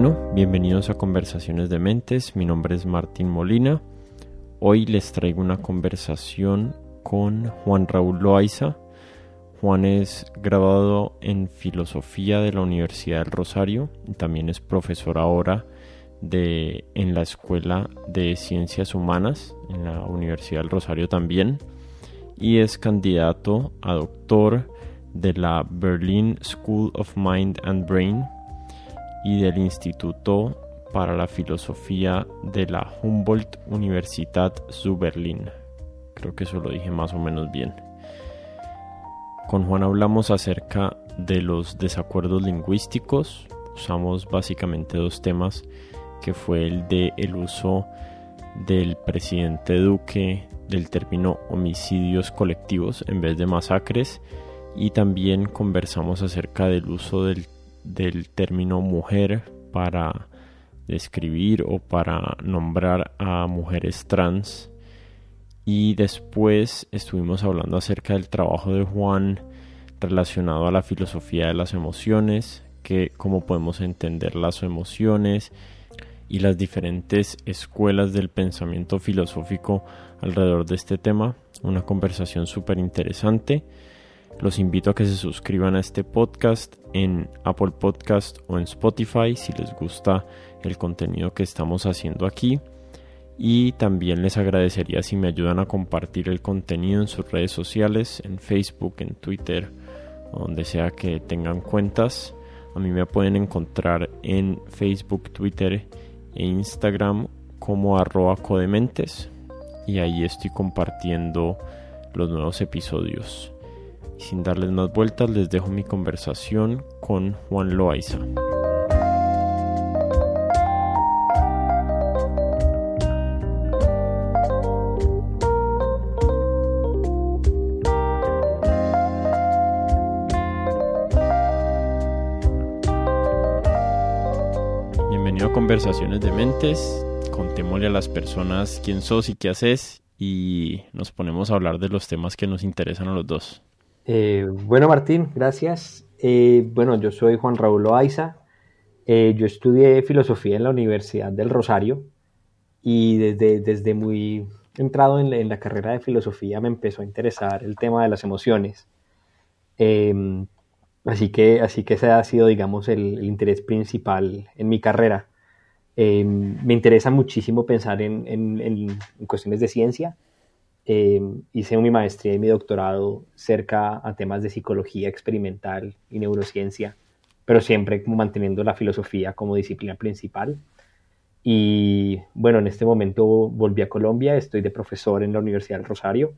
Bueno, bienvenidos a Conversaciones de Mentes. Mi nombre es Martín Molina. Hoy les traigo una conversación con Juan Raúl Loaiza. Juan es graduado en Filosofía de la Universidad del Rosario y también es profesor ahora de, en la Escuela de Ciencias Humanas en la Universidad del Rosario también y es candidato a doctor de la Berlin School of Mind and Brain y del Instituto para la Filosofía de la Humboldt Universität zu Berlin. Creo que eso lo dije más o menos bien. Con Juan hablamos acerca de los desacuerdos lingüísticos. Usamos básicamente dos temas, que fue el de el uso del presidente Duque del término homicidios colectivos en vez de masacres y también conversamos acerca del uso del, del término mujer para describir o para nombrar a mujeres trans y después estuvimos hablando acerca del trabajo de Juan relacionado a la filosofía de las emociones, que cómo podemos entender las emociones y las diferentes escuelas del pensamiento filosófico alrededor de este tema. Una conversación súper interesante. Los invito a que se suscriban a este podcast en Apple Podcast o en Spotify si les gusta el contenido que estamos haciendo aquí. Y también les agradecería si me ayudan a compartir el contenido en sus redes sociales, en Facebook, en Twitter, donde sea que tengan cuentas. A mí me pueden encontrar en Facebook, Twitter e Instagram como arroba codementes y ahí estoy compartiendo los nuevos episodios. Sin darles más vueltas, les dejo mi conversación con Juan Loaiza. Bienvenido a Conversaciones de Mentes contémosle a las personas quién sos y qué haces y nos ponemos a hablar de los temas que nos interesan a los dos. Eh, bueno, Martín, gracias. Eh, bueno, yo soy Juan Raúl Loaiza. Eh, yo estudié filosofía en la Universidad del Rosario y desde, desde muy entrado en la, carrera de filosofía me empezó a interesar el tema de las emociones. Em, así, que, así que ese ha sido, digamos, el interés principal en mi carrera. Eh, me interesa muchísimo pensar en, cuestiones de ciencia. Eh, hice mi maestría y mi doctorado cerca a temas de psicología experimental y neurociencia, pero siempre como manteniendo la filosofía como disciplina principal. Y bueno, en este momento volví a Colombia, estoy de profesor en la Universidad del Rosario.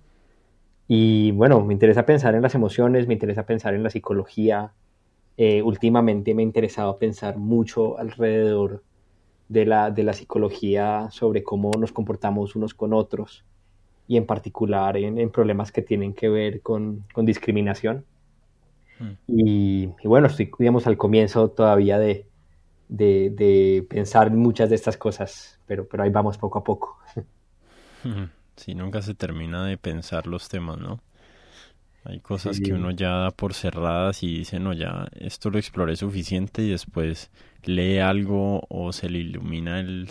Y bueno, me interesa pensar en las emociones, me interesa pensar en la psicología. Eh, últimamente me ha interesado pensar mucho alrededor de la, de la psicología sobre cómo nos comportamos unos con otros y en particular en, problemas que tienen que ver con, discriminación. Hmm. Y, bueno, estoy, digamos, al comienzo todavía de, de, pensar muchas de estas cosas, pero, pero ahí vamos poco a poco. Sí, nunca se termina de pensar los temas, ¿no? Hay cosas que uno ya da por cerradas y dice, no, ya esto lo exploré suficiente y después lee algo o se le ilumina el,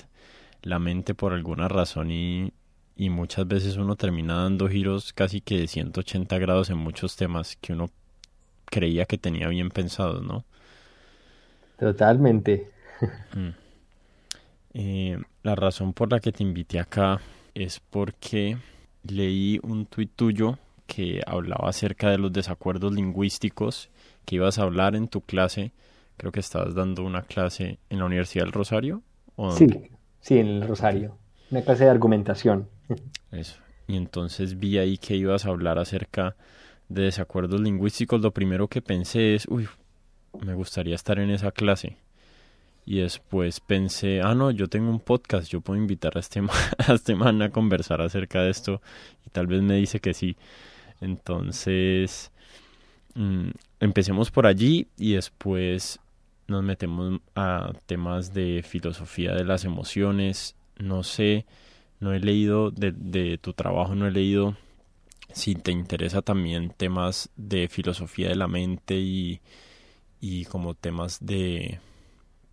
la mente por alguna razón y, y muchas veces uno termina dando giros casi que de 180 grados en muchos temas que uno creía que tenía bien pensados, ¿no? Totalmente. Mm. Eh, la razón por la que te invité acá es porque leí un tuit tuyo que hablaba acerca de los desacuerdos lingüísticos que ibas a hablar en tu clase. Creo que estabas dando una clase en la Universidad del Rosario. sí, sí, en el Rosario. Una clase de argumentación. Y entonces vi ahí que ibas a hablar acerca de desacuerdos lingüísticos. Lo primero que pensé es, uy, me gustaría estar en esa clase. Y después pensé, ah, no, yo tengo un podcast, yo puedo invitar a este, a este man a conversar acerca de esto. Y tal vez me dice que sí. Entonces, mm, empecemos por allí y después nos metemos a temas de filosofía de las emociones. No sé, no he leído de, de tu trabajo, no he leído si te interesa también temas de filosofía de la mente y, y como temas de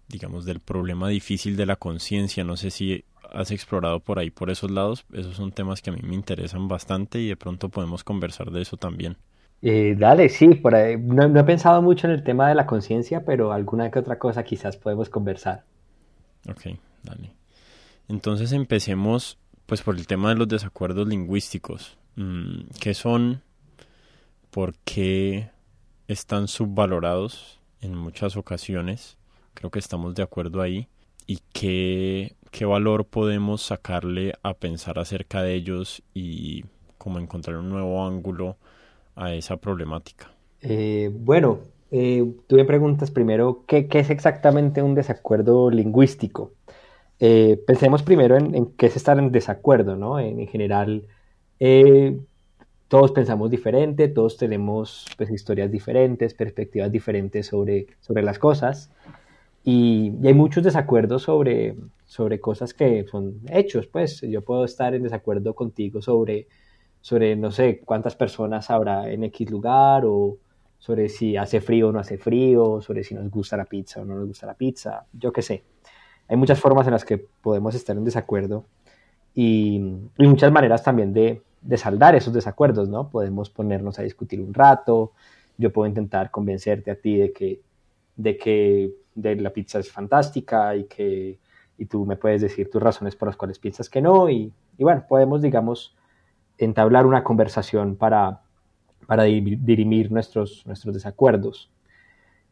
digamos, del problema difícil de la conciencia. No sé si has explorado por ahí, por esos lados. Esos son temas que a mí me interesan bastante y de pronto podemos conversar de eso también. Eh, dale, sí, por ahí. No, he pensado mucho en el tema de la conciencia, pero alguna que otra cosa quizás podemos conversar. Ok, dale. Entonces empecemos pues por el tema de los desacuerdos lingüísticos. Mm, ¿Qué son? ¿Por qué están subvalorados en muchas ocasiones? Creo que estamos de acuerdo ahí. ¿Y qué, qué valor podemos sacarle a pensar acerca de ellos y cómo encontrar un nuevo ángulo a esa problemática? Eh, bueno, eh, tú me preguntas primero ¿qué, es exactamente un desacuerdo lingüístico. Eh, pensemos primero en, qué es estar en desacuerdo, ¿no? En, general, todos pensamos diferente, todos tenemos pues, historias diferentes, perspectivas diferentes sobre, sobre las cosas. Y, y, hay muchos desacuerdos sobre, sobre cosas que son hechos, pues yo puedo estar en desacuerdo contigo sobre sobre, no sé, cuántas personas habrá en X lugar o sobre si hace frío o no hace frío, sobre si nos gusta la pizza o no nos gusta la pizza, yo qué sé. Hay muchas formas en las que podemos estar en desacuerdo y, muchas maneras también de, de, saldar esos desacuerdos, ¿no? Podemos ponernos a discutir un rato, yo puedo intentar convencerte a ti de que, de que de la pizza es fantástica y que y tú me puedes decir tus razones por las cuales piensas que no y, y bueno, podemos, digamos, entablar una conversación para, para dirimir nuestros, nuestros desacuerdos.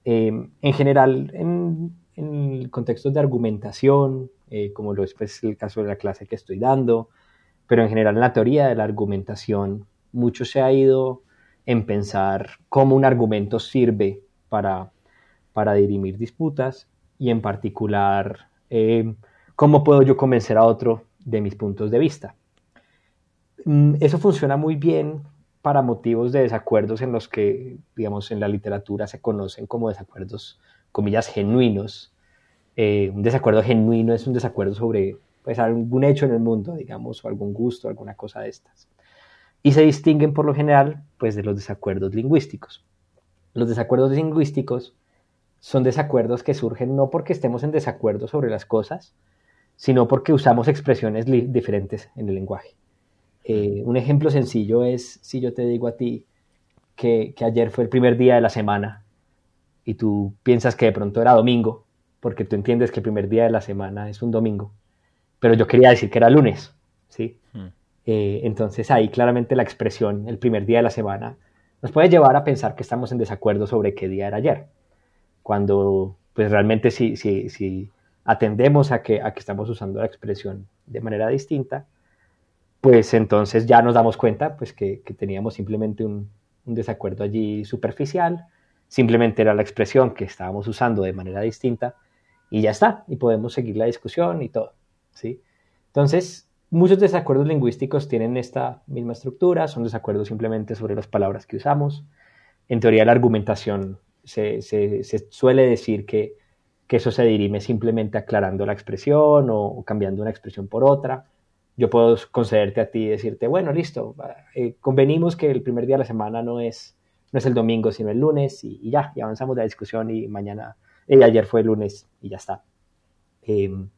Em, en general, en, en contextos de argumentación, eh, como lo es pues, el caso de la clase que estoy dando, pero en general en la teoría de la argumentación, mucho se ha ido en pensar cómo un argumento sirve para, para dirimir disputas y en particular em, cómo puedo yo convencer a otro de mis puntos de vista. Mm, eso funciona muy bien para motivos de desacuerdos en los que, digamos, en la literatura se conocen como desacuerdos, comillas, genuinos. Eh, un desacuerdo genuino es un desacuerdo sobre pues, algún hecho en el mundo, digamos, o algún gusto, alguna cosa de estas. Y se distinguen por lo general pues, de los desacuerdos lingüísticos. Los desacuerdos lingüísticos son desacuerdos que surgen no porque estemos en desacuerdo sobre las cosas, sino porque usamos expresiones diferentes en el lenguaje. Eh, un ejemplo sencillo es si yo te digo a ti que, ayer fue el primer día de la semana y tú piensas que de pronto era domingo, porque tú entiendes que el primer día de la semana es un domingo, pero yo quería decir que era lunes, ¿sí? Hmm. Eh, entonces ahí claramente la expresión, el primer día de la semana, nos puede llevar a pensar que estamos en desacuerdo sobre qué día era ayer, cuando pues realmente si, si, si atendemos a que, a que estamos usando la expresión de manera distinta, pues entonces ya nos damos cuenta pues que, teníamos simplemente un, desacuerdo allí superficial, simplemente era la expresión que estábamos usando de manera distinta y ya está, y podemos seguir la discusión y todo, ¿sí? Entonces, muchos desacuerdos lingüísticos tienen esta misma estructura, son desacuerdos simplemente sobre las palabras que usamos. En teoría, la argumentación se, suele decir que, eso se dirime simplemente aclarando la expresión o cambiando una expresión por otra yo puedo concederte a ti y decirte, bueno, listo, eh, convenimos que el primer día de la semana no es, no es el domingo, sino el lunes, y, ya, y avanzamos la discusión y mañana, y eh, ayer fue el lunes y ya está. Em,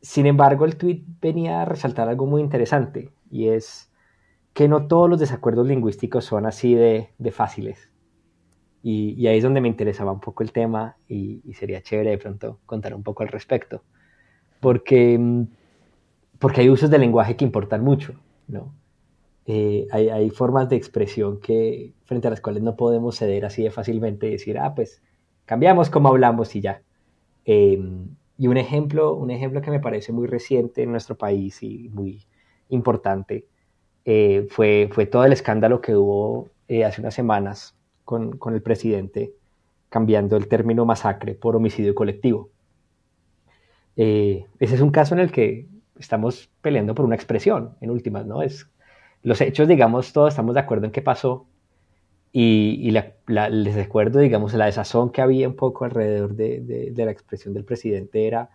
sin embargo, el tweet venía a resaltar algo muy interesante, y es que no todos los desacuerdos lingüísticos son así de, de fáciles. Y, y, ahí es donde me interesaba un poco el tema y, y sería chévere de pronto contar un poco al respecto. Porque em, porque hay usos del lenguaje que importan mucho, ¿no? Eh, hay, formas de expresión que, frente a las cuales no podemos ceder así de fácilmente y decir, ah, pues cambiamos como hablamos y ya. Em, y un ejemplo, un ejemplo que me parece muy reciente en nuestro país y muy importante eh, fue, fue todo el escándalo que hubo eh, hace unas semanas con, con el presidente cambiando el término masacre por homicidio colectivo. ese es un caso en el que estamos peleando por una expresión, en últimas, ¿no? Es, los hechos, digamos, todos estamos de acuerdo en qué pasó y, les recuerdo, digamos, la desazón que había un poco alrededor de, la expresión del presidente era,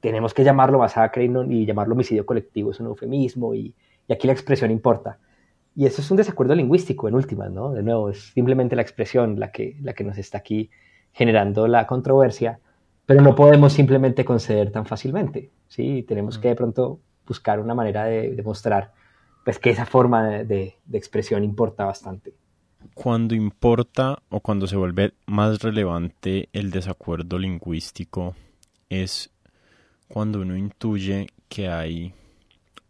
tenemos que llamarlo masacre y, no, y llamarlo homicidio colectivo, es un eufemismo y, aquí la expresión importa. Y eso es un desacuerdo lingüístico, en últimas, ¿no? De nuevo, es simplemente la expresión la que, la que nos está aquí generando la controversia pero no podemos simplemente conceder tan fácilmente, ¿sí? Tenemos que de pronto buscar una manera de demostrar pues, que esa forma de, de expresión importa bastante. Cuando importa o cuando se vuelve más relevante el desacuerdo lingüístico es cuando uno intuye que hay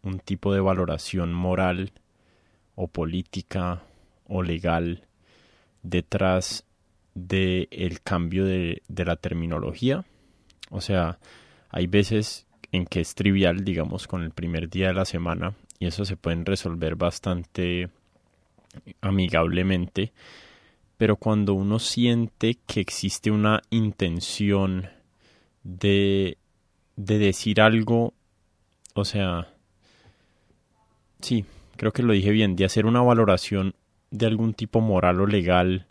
un tipo de valoración moral o política o legal detrás del el cambio de, de la terminología. O sea, hay veces en que es trivial, digamos, con el primer día de la semana y eso se pueden resolver bastante amigablemente, pero cuando uno siente que existe una intención de, de decir algo, o sea, sí, creo que lo dije bien, de hacer una valoración de algún tipo moral o legal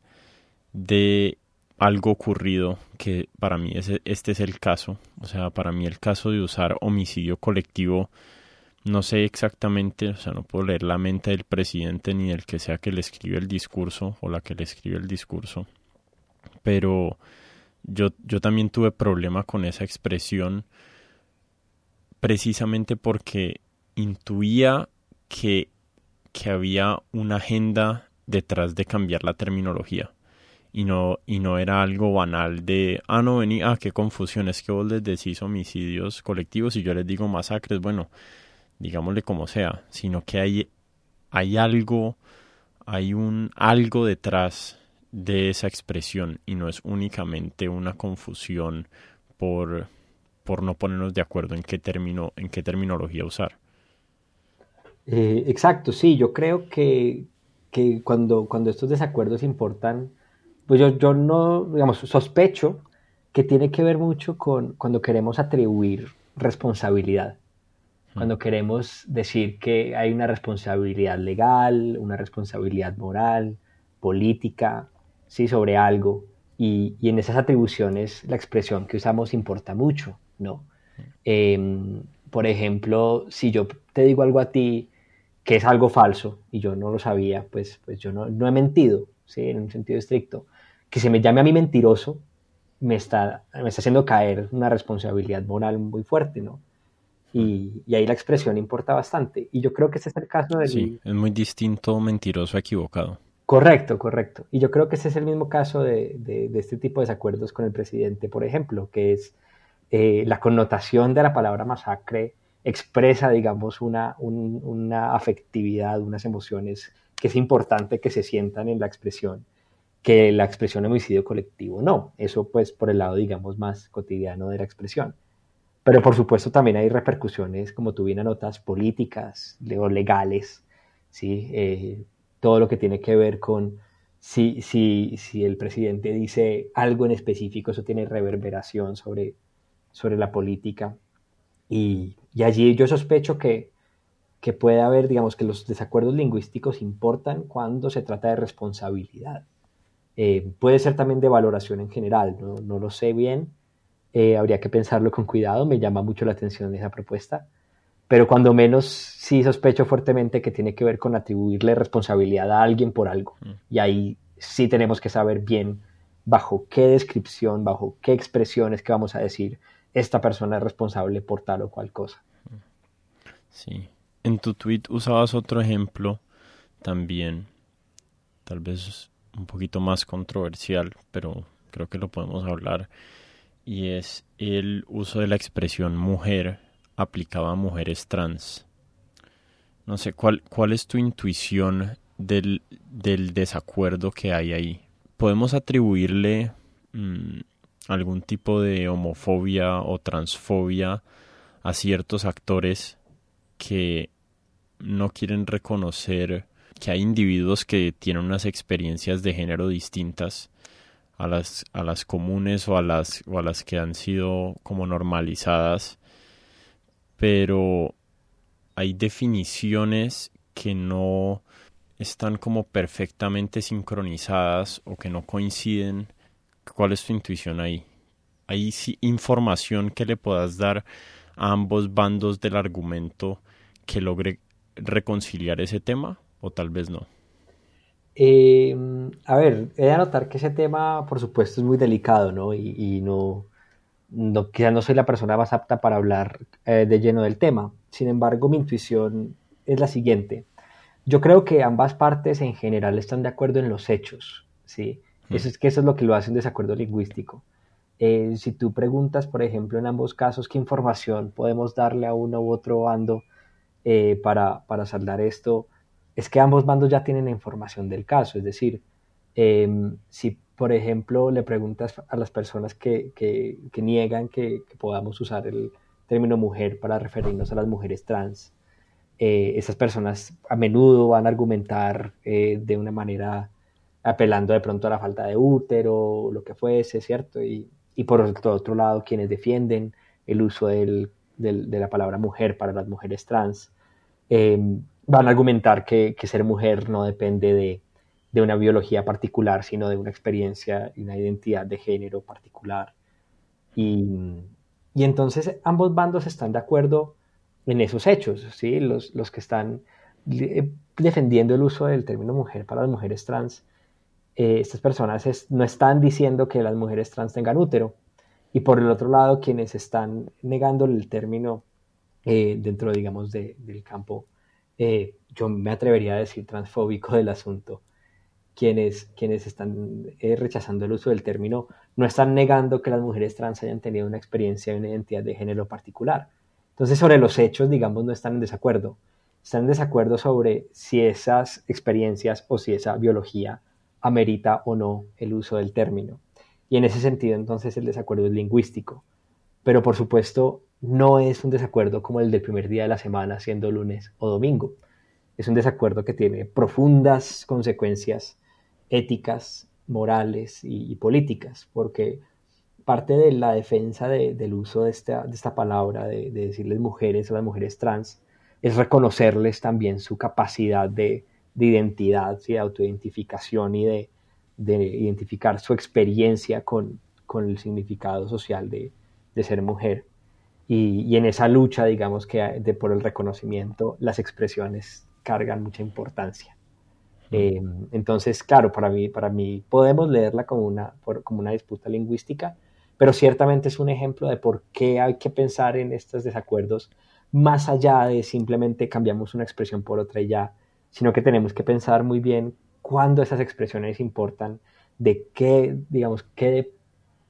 de algo ocurrido, que para mí este es el caso, o sea, para mí el caso de usar homicidio colectivo, no sé exactamente, o sea, no puedo leer la mente del presidente ni del que sea que le escribe el discurso o la que le escribe el discurso, pero yo, yo también tuve problema con esa expresión precisamente porque intuía que, que había una agenda detrás de cambiar la terminología y no, y no era algo banal de, ah, no, vení, ah, qué confusión, es que vos les decís homicidios colectivos y yo les digo masacres, bueno, digámosle como sea, sino que hay, hay algo, hay un algo detrás de esa expresión y no es únicamente una confusión por, por no ponernos de acuerdo en qué término, en qué terminología usar. Eh, exacto, sí, yo creo que, que cuando, cuando estos desacuerdos importan pues yo, yo no, digamos, sospecho que tiene que ver mucho con cuando queremos atribuir responsabilidad, cuando queremos decir que hay una responsabilidad legal, una responsabilidad moral, política, ¿sí? sobre algo, y, y en esas atribuciones la expresión que usamos importa mucho, ¿no? Em, por ejemplo, si yo te digo algo a ti que es algo falso y yo no lo sabía, pues, pues yo no, no he mentido, ¿sí? en un sentido estricto que se me llame a mí mentiroso me está, me está haciendo caer una responsabilidad moral muy fuerte, ¿no? Y, y, ahí la expresión importa bastante. Y yo creo que ese es el caso de... Sí, es muy distinto mentiroso equivocado. Correcto, correcto. Y yo creo que ese es el mismo caso de, de, de este tipo de desacuerdos con el presidente, por ejemplo, que es eh, la connotación de la palabra masacre expresa, digamos, una, un, una afectividad, unas emociones que es importante que se sientan en la expresión que la expresión homicidio colectivo no. Eso pues por el lado, digamos, más cotidiano de la expresión. Pero por supuesto también hay repercusiones, como tú bien anotas, políticas o legales, ¿sí? Eh, todo lo que tiene que ver con si, si, si el presidente dice algo en específico, eso tiene reverberación sobre, sobre la política. Y, y allí yo sospecho que, que puede haber, digamos, que los desacuerdos lingüísticos importan cuando se trata de responsabilidad. Eh, puede ser también de valoración en general, no, lo sé bien, eh, habría que pensarlo con cuidado, me llama mucho la atención esa propuesta, pero cuando menos sí sospecho fuertemente que tiene que ver con atribuirle responsabilidad a alguien por algo. Mm. Y ahí sí tenemos que saber bien bajo qué descripción, bajo qué expresiones que vamos a decir esta persona es responsable por tal o cual cosa. Sí. En tu tweet usabas otro ejemplo también, tal vez un poquito más controversial, pero creo que lo podemos hablar, y es el uso de la expresión mujer aplicada a mujeres trans. No sé, ¿cuál, cuál es tu intuición del, del desacuerdo que hay ahí? ¿Podemos atribuirle mm, algún tipo de homofobia o transfobia a ciertos actores que no quieren reconocer que hay individuos que tienen unas experiencias de género distintas a las, a las comunes o a las, o a las que han sido como normalizadas, pero hay definiciones que no están como perfectamente sincronizadas o que no coinciden. ¿Cuál es tu intuición ahí? ¿Hay información que le puedas dar a ambos bandos del argumento que logre reconciliar ese tema? o tal vez no? Em, a ver, he de anotar que ese tema, por supuesto, es muy delicado, ¿no? Y, no, no, quizás no soy la persona más apta para hablar eh, de lleno del tema. Sin embargo, mi intuición es la siguiente. Yo creo que ambas partes en general están de acuerdo en los hechos, ¿sí? Mm. Eso es que eso es lo que lo hace un desacuerdo lingüístico. Eh, si tú preguntas, por ejemplo, en ambos casos, qué información podemos darle a uno u otro bando eh, para, para, saldar esto, es que ambos bandos ya tienen la información del caso. Es decir, em, si por ejemplo le preguntas a las personas que, que, niegan que, podamos usar el término mujer para referirnos a las mujeres trans, eh, esas personas a menudo van a argumentar eh, de una manera apelando de pronto a la falta de útero, lo que fuese, ¿cierto? Y, y por otro lado, quienes defienden el uso del, de la palabra mujer para las mujeres trans, Em, van a argumentar que, ser mujer no depende de, una biología particular, sino de una experiencia y una identidad de género particular. Y, entonces ambos bandos están de acuerdo en esos hechos, ¿sí? los, los que están eh, defendiendo el uso del término mujer para las mujeres trans. Eh, estas personas no están diciendo que las mujeres trans tengan útero. Y por el otro lado, quienes están negando el término eh, dentro, digamos, del campo, eh, yo me atrevería a decir transfóbico del asunto. Quienes, quienes están eh, rechazando el uso del término no están negando que las mujeres trans hayan tenido una experiencia y una identidad de género particular. Entonces, sobre los hechos, digamos, no están en desacuerdo. Están en desacuerdo sobre si esas experiencias o si esa biología amerita o no el uso del término. Y en ese sentido, entonces, el desacuerdo es lingüístico. Pero, por supuesto, no es un desacuerdo como el del primer día de la semana, siendo lunes o domingo. Es un desacuerdo que tiene profundas consecuencias éticas, morales y, políticas, porque parte de la defensa del uso de esta, palabra, de, decirles mujeres o las mujeres trans, es reconocerles también su capacidad de, identidad, de autoidentificación y de, identificar su experiencia con, el significado social de ser mujer. Y, en esa lucha, digamos que de, por el reconocimiento, las expresiones cargan mucha importancia. Eh, entonces, claro, para mí, para mí podemos leerla como una, como una disputa lingüística, pero ciertamente es un ejemplo de por qué hay que pensar en estos desacuerdos más allá de simplemente cambiamos una expresión por otra y ya, sino que tenemos que pensar muy bien cuándo esas expresiones importan, de qué, digamos, qué,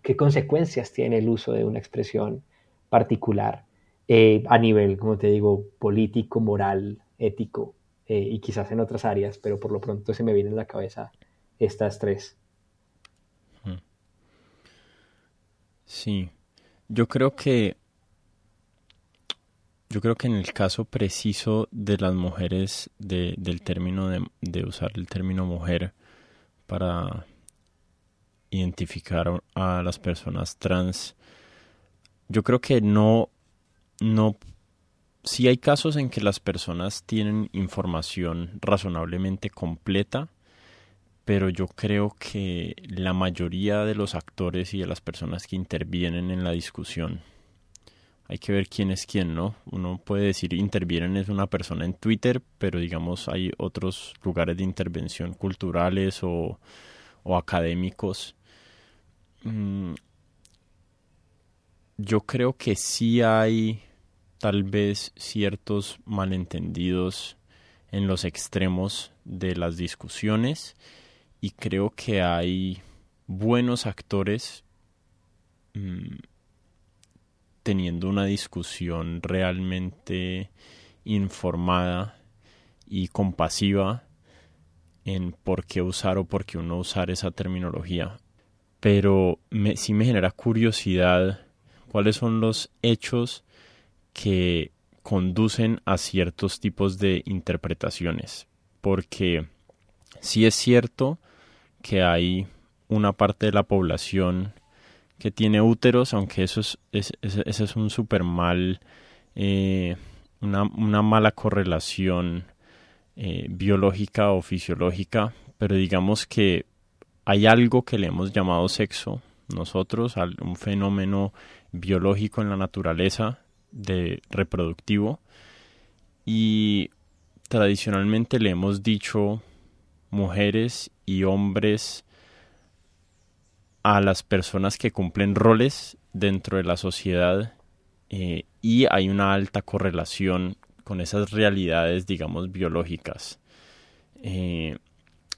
qué consecuencias tiene el uso de una expresión particular eh, a nivel, como te digo, político, moral, ético eh, y quizás en otras áreas, pero por lo pronto se me vienen a la cabeza estas tres. Hmm. Sí, yo creo que yo creo que en el caso preciso de las mujeres, del término de, de, usar el término mujer para identificar a las personas trans, yo creo que no, no, sí hay casos en que las personas tienen información razonablemente completa, pero yo creo que la mayoría de los actores y de las personas que intervienen en la discusión, hay que ver quién es quién, ¿no? Uno puede decir intervienen es una persona en Twitter, pero digamos hay otros lugares de intervención culturales o, o académicos. Yo creo que sí hay tal vez ciertos malentendidos en los extremos de las discusiones y creo que hay buenos actores mm, teniendo una discusión realmente informada y compasiva en por qué usar o por qué no usar esa terminología. Pero me, sí me genera curiosidad cuáles son los hechos que conducen a ciertos tipos de interpretaciones. Porque sí es cierto que hay una parte de la población que tiene úteros, aunque eso es, es un super mal, eh, una, mala correlación eh, biológica o fisiológica, pero digamos que hay algo que le hemos llamado sexo nosotros, un fenómeno biológico en la naturaleza de reproductivo y tradicionalmente le hemos dicho mujeres y hombres a las personas que cumplen roles dentro de la sociedad eh, y hay una alta correlación con esas realidades, digamos, biológicas. Eh,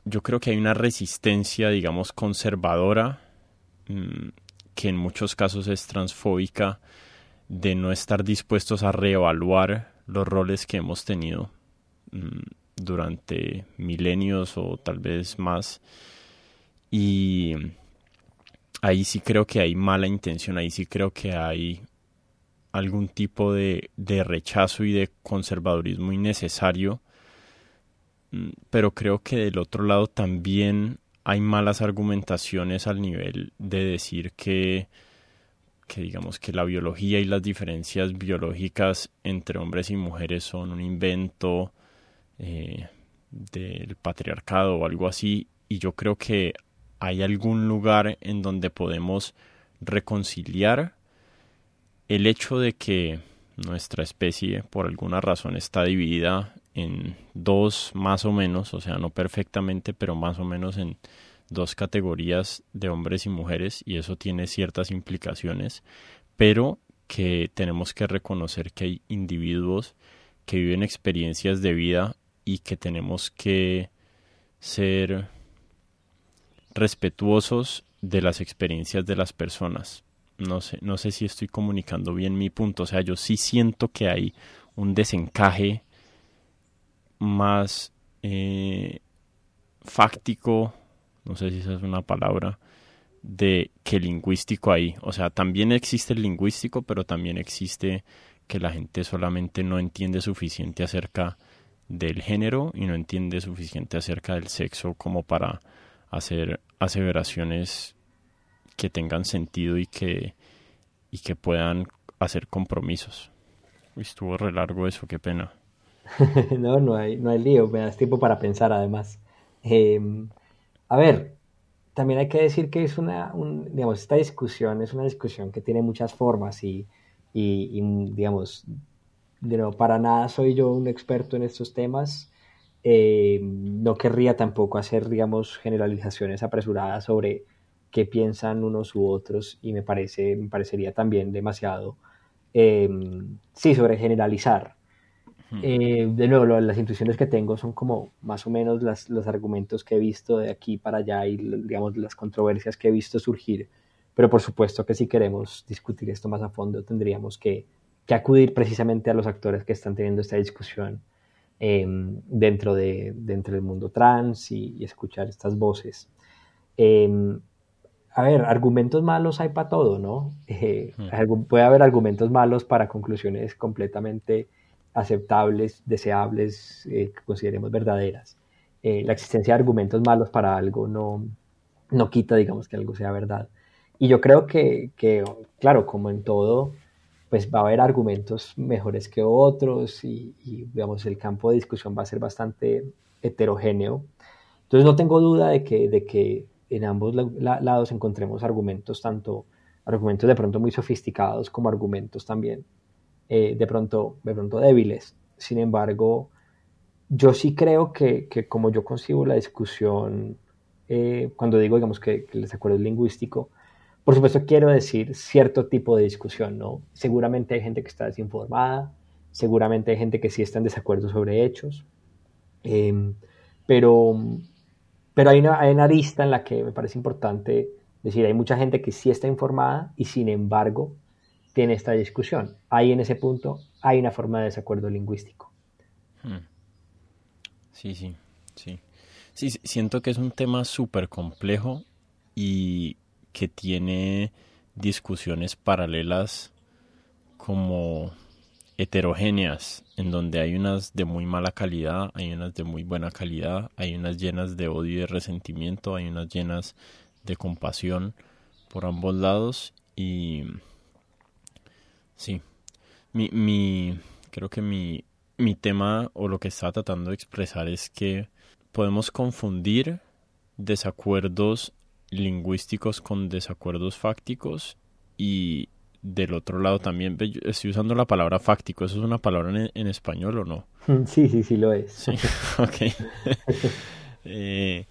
yo creo que hay una resistencia, digamos, conservadora, mm, que en muchos casos es transfóbica, de no estar dispuestos a reevaluar los roles que hemos tenido mm, durante milenios o tal vez más. Y ahí sí creo que hay mala intención, ahí sí creo que hay algún tipo de, de rechazo y de conservadurismo innecesario Mm, pero creo que del otro lado también hay malas argumentaciones al nivel de decir que, que digamos que la biología y las diferencias biológicas entre hombres y mujeres son un invento eh, del patriarcado o algo así. Y yo creo que hay algún lugar en donde podemos reconciliar el hecho de que nuestra especie por alguna razón está dividida en dos más o menos, o sea, no perfectamente, pero más o menos en dos categorías de hombres y mujeres y eso tiene ciertas implicaciones, pero que tenemos que reconocer que hay individuos que viven experiencias de vida y que tenemos que ser respetuosos de las experiencias de las personas. No sé, no sé si estoy comunicando bien mi punto. O sea, yo sí siento que hay un desencaje más eh, fáctico, no sé si esa es una palabra, de que lingüístico ahí. O sea, también existe el lingüístico, pero también existe que la gente solamente no entiende suficiente acerca del género y no entiende suficiente acerca del sexo como para hacer aseveraciones que tengan sentido y que, y que puedan hacer compromisos. Estuvo re largo eso, qué pena. no, no hay, no hay lío, me das tiempo para pensar además. Em, a ver, también hay que decir que es una, digamos, esta discusión es una discusión que tiene muchas formas y, y, digamos, de para nada soy yo un experto en estos temas. Em, no querría tampoco hacer, digamos, generalizaciones apresuradas sobre qué piensan unos u otros y me parece, me parecería también demasiado, em, sí, sobre generalizar. Eh, de nuevo, las intuiciones que tengo son como más o menos las, los argumentos que he visto de aquí para allá y digamos las controversias que he visto surgir. Pero por supuesto que si queremos discutir esto más a fondo tendríamos que, que acudir precisamente a los actores que están teniendo esta discusión em, dentro, de, dentro del mundo trans y, escuchar estas voces. Em, a ver, argumentos malos hay para todo, ¿no? Eh, puede haber argumentos malos para conclusiones completamente aceptables, deseables, eh, que consideremos verdaderas. Eh, la existencia de argumentos malos para algo no, no quita, digamos, que algo sea verdad. Y yo creo que, claro, como en todo, pues va a haber argumentos mejores que otros y, digamos, el campo de discusión va a ser bastante heterogéneo. Entonces no tengo duda de que, de que en ambos lados encontremos argumentos, tanto argumentos de pronto muy sofisticados como argumentos también eh, de, pronto, de pronto débiles. Sin embargo, yo sí creo que, que como yo concibo la discusión, eh, cuando digo, digamos, que, que, el desacuerdo es lingüístico, por supuesto quiero decir cierto tipo de discusión, ¿no? Seguramente hay gente que está desinformada, seguramente hay gente que sí está en desacuerdo sobre hechos, em, pero, pero hay una, hay una arista en la que me parece importante decir, hay mucha gente que sí está informada y sin embargo tiene esta discusión. Ahí en ese punto hay una forma de desacuerdo lingüístico. Hmm. Sí, sí, sí. Sí, siento que es un tema súper complejo y que tiene discusiones paralelas como heterogéneas, en donde hay unas de muy mala calidad, hay unas de muy buena calidad, hay unas llenas de odio y de resentimiento, hay unas llenas de compasión por ambos lados y Sí. Mi, mi, creo que mi, mi tema o lo que estaba tratando de expresar es que podemos confundir desacuerdos lingüísticos con desacuerdos fácticos y del otro lado también estoy usando la palabra fáctico, ¿eso es una palabra en, español o no? Sí, sí, sí lo es. Sí, ok. Eh,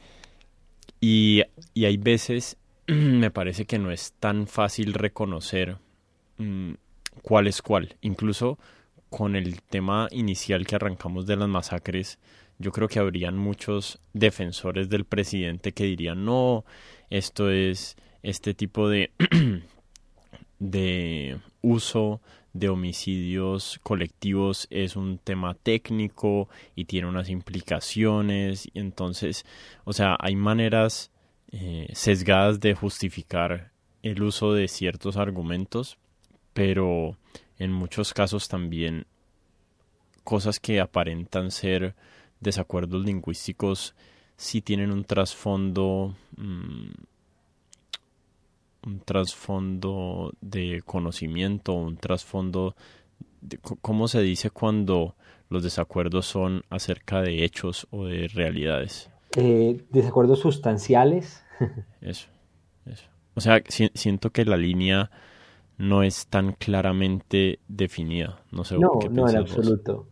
y, y hay veces me parece que no es tan fácil reconocer mm, cuál es cuál. Incluso con el tema inicial que arrancamos de las masacres, yo creo que habrían muchos defensores del presidente que dirían, no, esto es este tipo de, de uso de homicidios colectivos es un tema técnico y tiene unas implicaciones. Entonces, o sea, hay maneras eh, sesgadas de justificar el uso de ciertos argumentos, pero en muchos casos también cosas que aparentan ser desacuerdos lingüísticos sí tienen un trasfondo mm, un trasfondo de conocimiento, un trasfondo de, ¿cómo se dice cuando los desacuerdos son acerca de hechos o de realidades? Eh, desacuerdos sustanciales. eso, eso. O sea, siento que la línea no es tan claramente definida. No sé no, no en absoluto.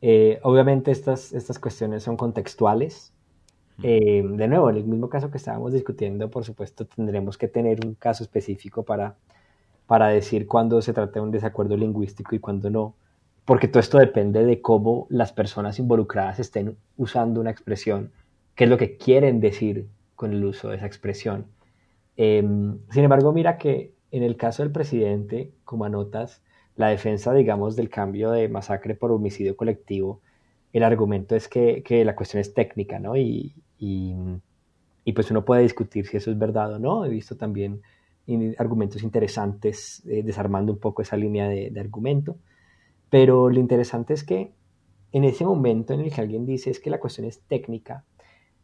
Eh, obviamente estas, estas cuestiones son contextuales. Eh, de nuevo, en el mismo caso que estábamos discutiendo, por supuesto, tendremos que tener un caso específico para, para decir cuándo se trata de un desacuerdo lingüístico y cuándo no, porque todo esto depende de cómo las personas involucradas estén usando una expresión, qué es lo que quieren decir con el uso de esa expresión. Em, sin embargo, mira que en el caso del presidente, como anotas, la defensa, digamos, del cambio de masacre por homicidio colectivo, el argumento es que, la cuestión es técnica, ¿no? Y, pues uno puede discutir si eso es verdad o no. He visto también argumentos interesantes eh, desarmando un poco esa línea de, de, argumento. Pero lo interesante es que en ese momento en el que alguien dice es que la cuestión es técnica,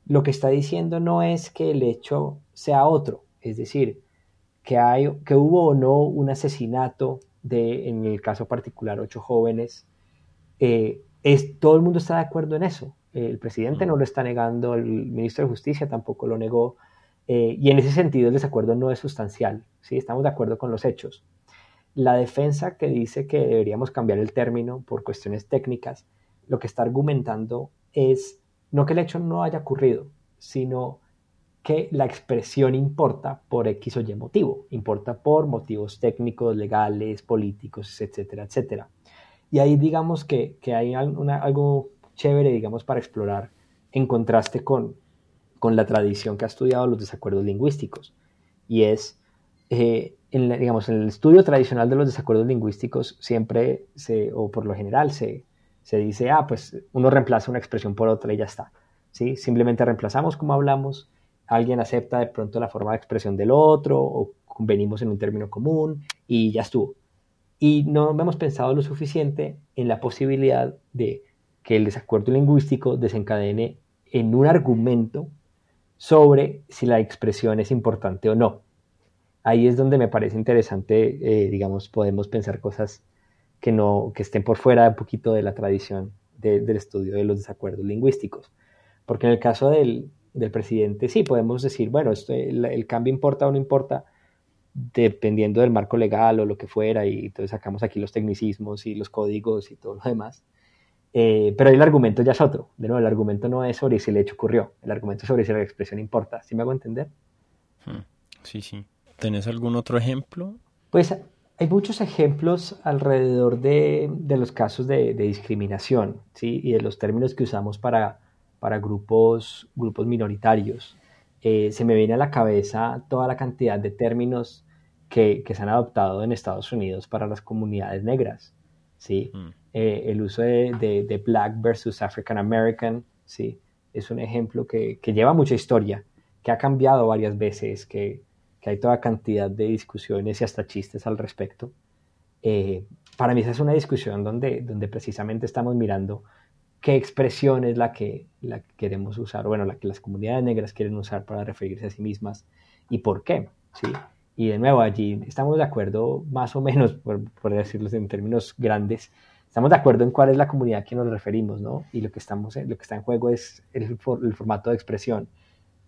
lo que está diciendo no es que el hecho sea otro. Es decir, que, hay, que hubo o no un asesinato de, en el caso particular, ocho jóvenes, eh, es, todo el mundo está de acuerdo en eso. El presidente no lo está negando, el ministro de Justicia tampoco lo negó, eh, y en ese sentido el desacuerdo no es sustancial, ¿sí? estamos de acuerdo con los hechos. La defensa que dice que deberíamos cambiar el término por cuestiones técnicas, lo que está argumentando es no que el hecho no haya ocurrido, sino que la expresión importa por X o Y motivo, importa por motivos técnicos, legales, políticos, etcétera, etcétera. Y ahí digamos que, que hay algo chévere, digamos, para explorar en contraste con, con la tradición que ha estudiado los desacuerdos lingüísticos. Y es, eh, digamos, en el estudio tradicional de los desacuerdos lingüísticos siempre, se, o por lo general, se, se dice, ah, pues uno reemplaza una expresión por otra y ya está. ¿sí? Simplemente reemplazamos como hablamos alguien acepta de pronto la forma de expresión del otro o convenimos en un término común y ya estuvo. Y no hemos pensado lo suficiente en la posibilidad de que el desacuerdo lingüístico desencadene en un argumento sobre si la expresión es importante o no. Ahí es donde me parece interesante, eh, digamos, podemos pensar cosas que, no, que estén por fuera un poquito de la tradición del estudio de los desacuerdos lingüísticos. Porque en el caso del, del presidente, sí, podemos decir, bueno, esto, el, cambio importa o no importa, dependiendo del marco legal o lo que fuera, y entonces sacamos aquí los tecnicismos y los códigos y todo lo demás. Eh, pero el argumento ya es otro. De nuevo, el argumento no es sobre si el hecho ocurrió, el argumento es sobre si la expresión importa. ¿Sí me hago entender? Hmm, sí, sí. ¿Tenés algún otro ejemplo? Pues hay muchos ejemplos alrededor de, de los casos de, de, discriminación, ¿sí? Y de los términos que usamos para para grupos, grupos minoritarios. Eh, se me viene a la cabeza toda la cantidad de términos que, que se han adoptado en Estados Unidos para las comunidades negras. ¿sí? Mm. Eh, el uso de, de, Black versus African American ¿sí? es un ejemplo que, que, lleva mucha historia, que ha cambiado varias veces, que, que, hay toda cantidad de discusiones y hasta chistes al respecto. Eh, para mí esa es una discusión donde, donde precisamente estamos mirando qué expresión es la que, la queremos usar, bueno, la que las comunidades negras quieren usar para referirse a sí mismas y por qué, ¿sí? Y de nuevo, allí estamos de acuerdo, más o menos, por, por decirlo en términos grandes, estamos de acuerdo en cuál es la comunidad a que nos referimos, ¿no? Y lo que, estamos, lo que está en juego es el, el formato de expresión.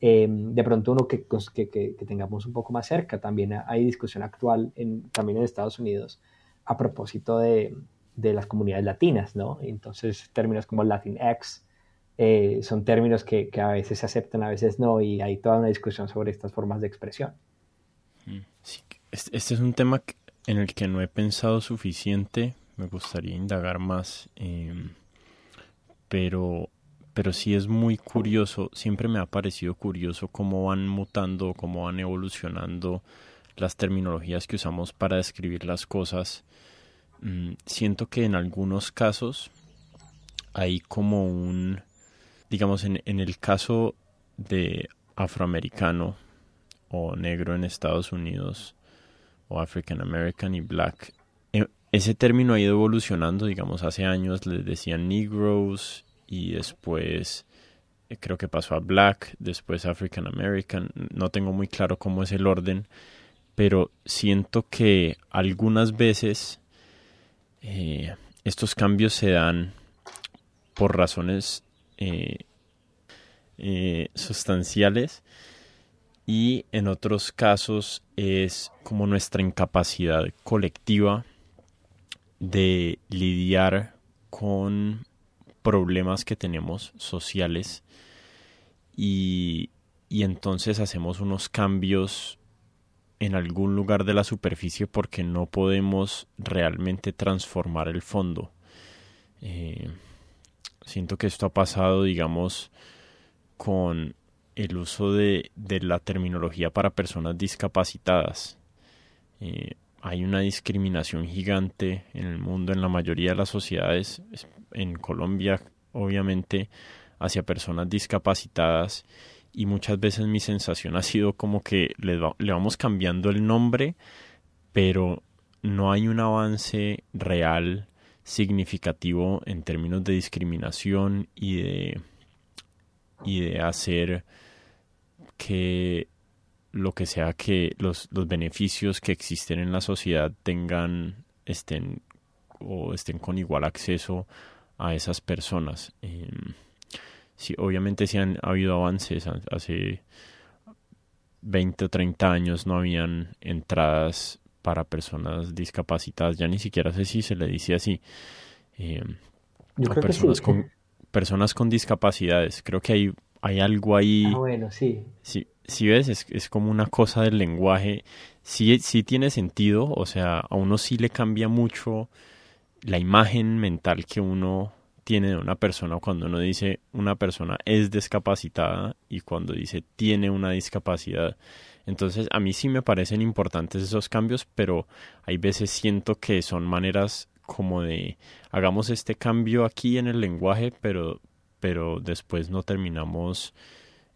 Eh, de pronto uno que, que, que, tengamos un poco más cerca, también hay discusión actual en, también en Estados Unidos a propósito de, de las comunidades latinas, ¿no? Entonces, términos como Latinx eh, son términos que, a veces se aceptan, a veces no, y hay toda una discusión sobre estas formas de expresión. Mm, este, este es un tema en el que no he pensado suficiente, me gustaría indagar más, em, pero, pero sí es muy curioso, siempre me ha parecido curioso cómo van mutando, cómo van evolucionando las terminologías que usamos para describir las cosas. Mm, siento que en algunos casos hay como un, digamos, en, en el caso de afroamericano o negro en Estados Unidos o African American y black, e, ese término ha ido evolucionando, digamos, hace años les decían Negroes y después eh, creo que pasó a Black, después African American, no tengo muy claro cómo es el orden, pero siento que algunas veces eh, estos cambios se dan por razones eh, eh, sustanciales y en otros casos es como nuestra incapacidad colectiva de lidiar con problemas que tenemos sociales y, y entonces hacemos unos cambios en algún lugar de la superficie porque no podemos realmente transformar el fondo. Eh, siento que esto ha pasado, digamos, con el uso de, la terminología para personas discapacitadas. Eh, hay una discriminación gigante en el mundo, en la mayoría de las sociedades, en Colombia, obviamente, hacia personas discapacitadas y muchas veces mi sensación ha sido como que le, vamos cambiando el nombre, pero no hay un avance real significativo en términos de discriminación y de y de hacer que lo que sea que los, los beneficios que existen en la sociedad tengan estén o estén con igual acceso a esas personas. Em, sí, obviamente sí han habido avances. Hace 20 o 30 años no habían entradas para personas discapacitadas. Ya ni siquiera sé si se le dice así. Eh, personas, con, personas con discapacidades. Creo que hay, hay algo ahí. Ah, bueno, sí. Si, ves, es, es, como una cosa del lenguaje. Sí, sí tiene sentido. O sea, a uno sí le cambia mucho la imagen mental que uno tiene de una persona cuando uno dice una persona es discapacitada y cuando dice tiene una discapacidad. Entonces a mí sí me parecen importantes esos cambios, pero hay veces siento que son maneras como de hagamos este cambio aquí en el lenguaje, pero, pero después no terminamos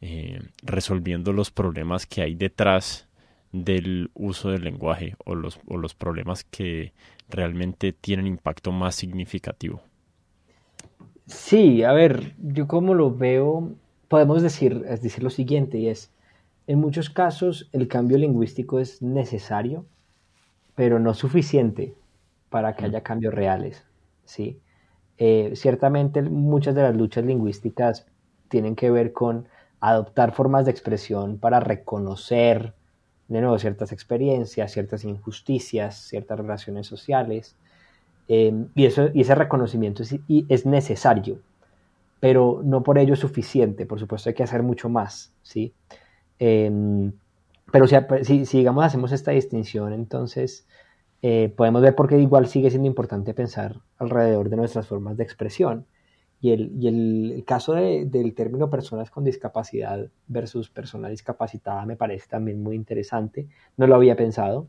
eh, resolviendo los problemas que hay detrás del uso del lenguaje o los, o los problemas que realmente tienen impacto más significativo. Sí, a ver, yo como lo veo, podemos decir, es decir lo siguiente, y es, en muchos casos el cambio lingüístico es necesario, pero no suficiente para que haya cambios reales, ¿sí? Eh, ciertamente muchas de las luchas lingüísticas tienen que ver con adoptar formas de expresión para reconocer, de nuevo, ciertas experiencias, ciertas injusticias, ciertas relaciones sociales, Em, y, eso, y ese reconocimiento es, es, necesario, pero no por ello es suficiente. Por supuesto hay que hacer mucho más, ¿sí? Em, pero si, si, digamos hacemos esta distinción, entonces eh, podemos ver por qué igual sigue siendo importante pensar alrededor de nuestras formas de expresión. Y el, y el, caso del término personas con discapacidad versus persona discapacitada me parece también muy interesante. No lo había pensado.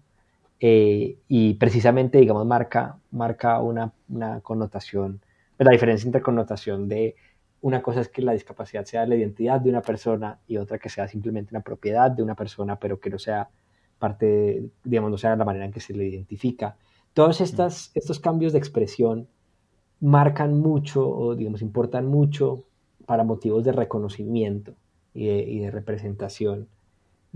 Eh, y precisamente, digamos, marca, marca una, una connotación, la diferencia entre connotación de una cosa es que la discapacidad sea la identidad de una persona y otra que sea simplemente una propiedad de una persona, pero que no sea parte, digamos, no sea la manera en que se le identifica. Todos estas, estos cambios de expresión marcan mucho o, digamos, importan mucho para motivos de reconocimiento y de, y de representación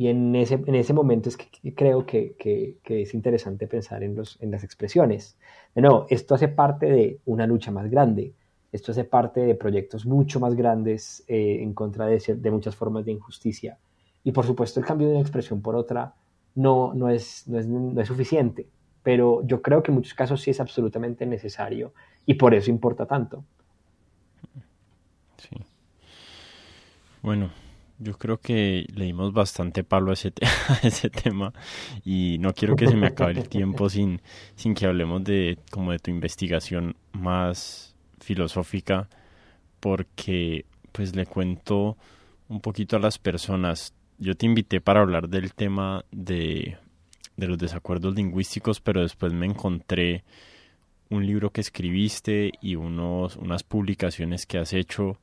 y en ese, en ese momento es que, creo que, que, es interesante pensar en, los, en las expresiones. De nuevo, esto hace parte de una lucha más grande. Esto hace parte de proyectos mucho más grandes eh, en contra de, de, muchas formas de injusticia. Y por supuesto el cambio de una expresión por otra no, no, es, no, es, no es suficiente. Pero yo creo que en muchos casos sí es absolutamente necesario y por eso importa tanto. Sí. Bueno, yo creo que le dimos bastante palo a ese, a ese tema y no quiero que se me acabe el tiempo sin, sin que hablemos de como de tu investigación más filosófica porque pues le cuento un poquito a las personas. Yo te invité para hablar del tema de, de los desacuerdos lingüísticos, pero después me encontré un libro que escribiste y unos, unas publicaciones que has hecho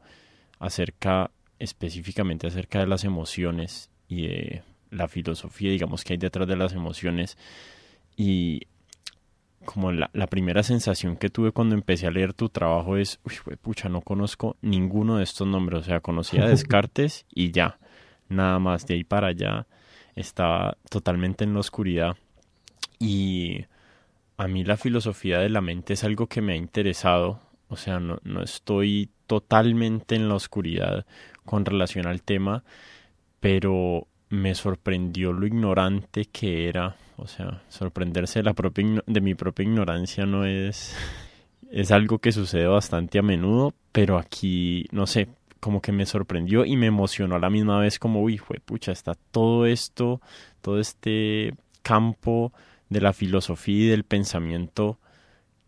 acerca específicamente acerca de las emociones y de la filosofía, digamos, que hay detrás de las emociones. Y como la, primera sensación que tuve cuando empecé a leer tu trabajo es, uy, pucha, no conozco ninguno de estos nombres. O sea, conocía Descartes y ya, nada más. De ahí para allá estaba totalmente en la oscuridad. Y a mí la filosofía de la mente es algo que me ha interesado. O sea, no, no estoy totalmente en la oscuridad con relación al tema, pero me sorprendió lo ignorante que era. O sea, sorprenderse de, mi propia ignorancia no es... Es algo que sucede bastante a menudo, pero aquí, no sé, como que me sorprendió y me emocionó a la misma vez como, uy, pucha, está todo esto, todo este campo de la filosofía y del pensamiento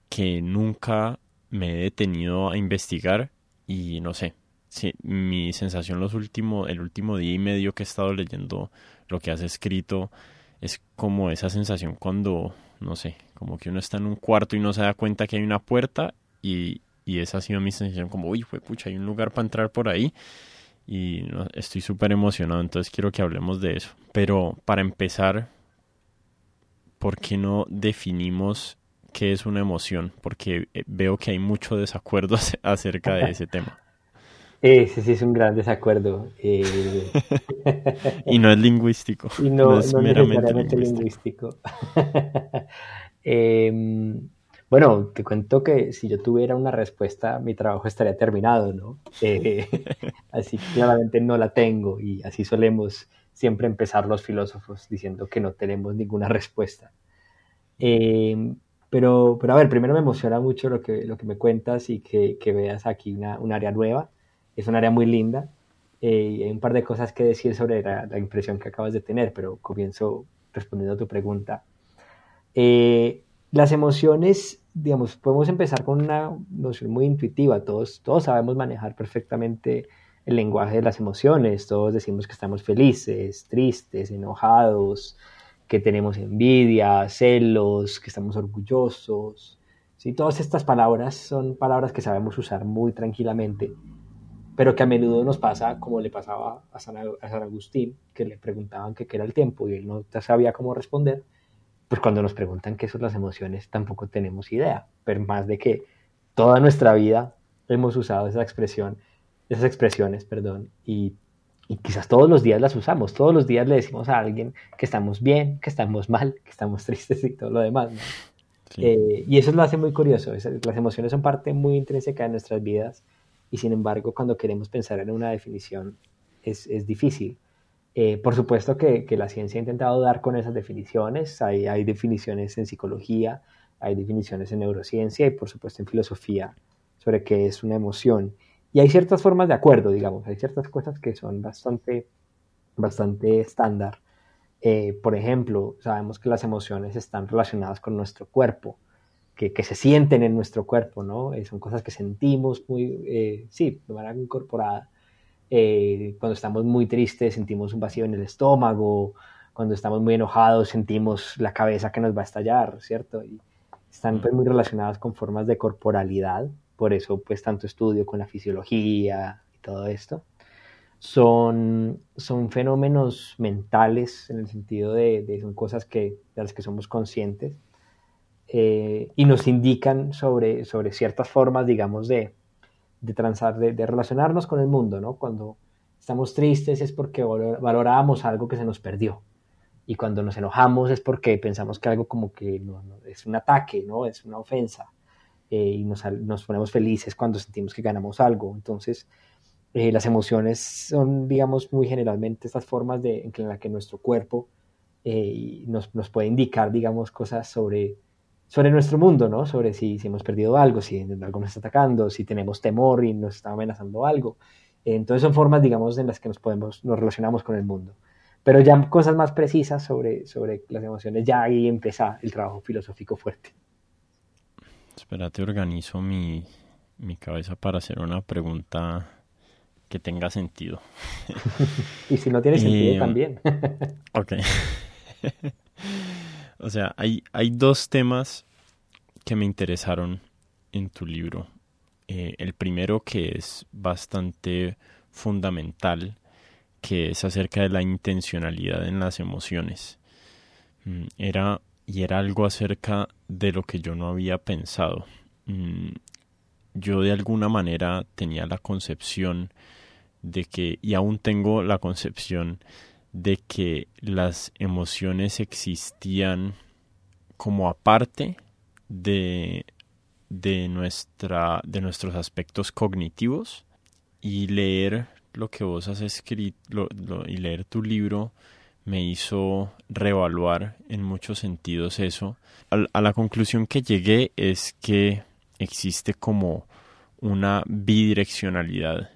que nunca me he detenido a investigar y no sé, sí, mi sensación los últimos, el último día y medio que he estado leyendo lo que has escrito es como esa sensación cuando, no sé, como que uno está en un cuarto y no se da cuenta que hay una puerta y, y esa ha sido mi sensación como, uy, fue pucha, hay un lugar para entrar por ahí y estoy súper emocionado, entonces quiero que hablemos de eso. Pero para empezar, ¿por qué no definimos qué es una emoción? Porque eh, veo que hay mucho desacuerdo acerca de ese tema. Ese sí es un gran desacuerdo. Eh. y no es lingüístico. Y no, es meramente lingüístico. Em, bueno, te cuento que si yo tuviera una respuesta, mi trabajo estaría terminado, ¿no? Eh, así claramente no la tengo y así solemos siempre empezar los filósofos diciendo que no tenemos ninguna respuesta. Em, pero, pero a ver, primero me emociona mucho lo que, lo que me cuentas y que, que veas aquí una, un área nueva es un área muy linda eh, y hay un par de cosas que decir sobre la, impresión que acabas de tener, pero comienzo respondiendo a tu pregunta. Eh, las emociones, digamos, podemos empezar con una noción muy intuitiva. Todos, todos sabemos manejar perfectamente el lenguaje de las emociones. Todos decimos que estamos felices, tristes, enojados, que tenemos envidia, celos, que estamos orgullosos. ¿sí? Todas estas palabras son palabras que sabemos usar muy tranquilamente pero que a menudo nos pasa como le pasaba a San, Agustín, que le preguntaban qué era el tiempo y él no sabía cómo responder, pues cuando nos preguntan qué son las emociones tampoco tenemos idea, pero más de que toda nuestra vida hemos usado esa expresión, esas expresiones, perdón, y, quizás todos los días las usamos, todos los días le decimos a alguien que estamos bien, que estamos mal, que estamos tristes y todo lo demás. Eh, y eso lo hace muy curioso, las emociones son parte muy intrínseca de nuestras vidas y sin embargo cuando queremos pensar en una definición es, es difícil. Eh, por supuesto que, que, la ciencia ha intentado dar con esas definiciones, hay, hay, definiciones en psicología, hay definiciones en neurociencia y por supuesto en filosofía sobre qué es una emoción. Y hay ciertas formas de acuerdo, digamos, hay ciertas cosas que son bastante, bastante estándar. Eh, por ejemplo, sabemos que las emociones están relacionadas con nuestro cuerpo que, se sienten en nuestro cuerpo, ¿no? Eh, son cosas que sentimos muy, eh, sí, de manera incorporada. Eh, cuando estamos muy tristes sentimos un vacío en el estómago, cuando estamos muy enojados sentimos la cabeza que nos va a estallar, ¿cierto? Y están pues, muy relacionadas con formas de corporalidad, por eso pues tanto estudio con la fisiología y todo esto. Son, son fenómenos mentales en el sentido de, de son cosas que, de las que somos conscientes eh, y nos indican sobre, sobre ciertas formas, digamos, de, de transar, de, de, relacionarnos con el mundo, ¿no? Cuando estamos tristes es porque valoramos algo que se nos perdió. Y cuando nos enojamos es porque pensamos que algo como que no, es un ataque, ¿no? Es una ofensa. Eh, y nos, nos, ponemos felices cuando sentimos que ganamos algo. Entonces, eh, las emociones son, digamos, muy generalmente estas formas de, en las que nuestro cuerpo nos, nos puede indicar, digamos, cosas sobre sobre nuestro mundo, ¿no? Sobre si, si hemos perdido algo, si algo nos está atacando, si tenemos temor y nos está amenazando algo. Entonces son formas, digamos, en las que nos podemos, nos relacionamos con el mundo. Pero ya cosas más precisas sobre, sobre las emociones, ya ahí empieza el trabajo filosófico fuerte. Espérate, organizo mi, mi cabeza para hacer una pregunta que tenga sentido. y si no tiene sentido, también. ok. o sea, hay, hay dos temas que me interesaron en tu libro. Eh, el primero que es bastante fundamental, que es acerca de la intencionalidad en las emociones. Mm, era, y era algo acerca de lo que yo no había pensado. Mm, yo de alguna manera tenía la concepción de que, y aún tengo la concepción de que las emociones existían como aparte de, de, nuestra, de nuestros aspectos cognitivos y leer lo que vos has escrito y leer tu libro me hizo reevaluar en muchos sentidos eso. a la conclusión que llegué es que existe como una bidireccionalidad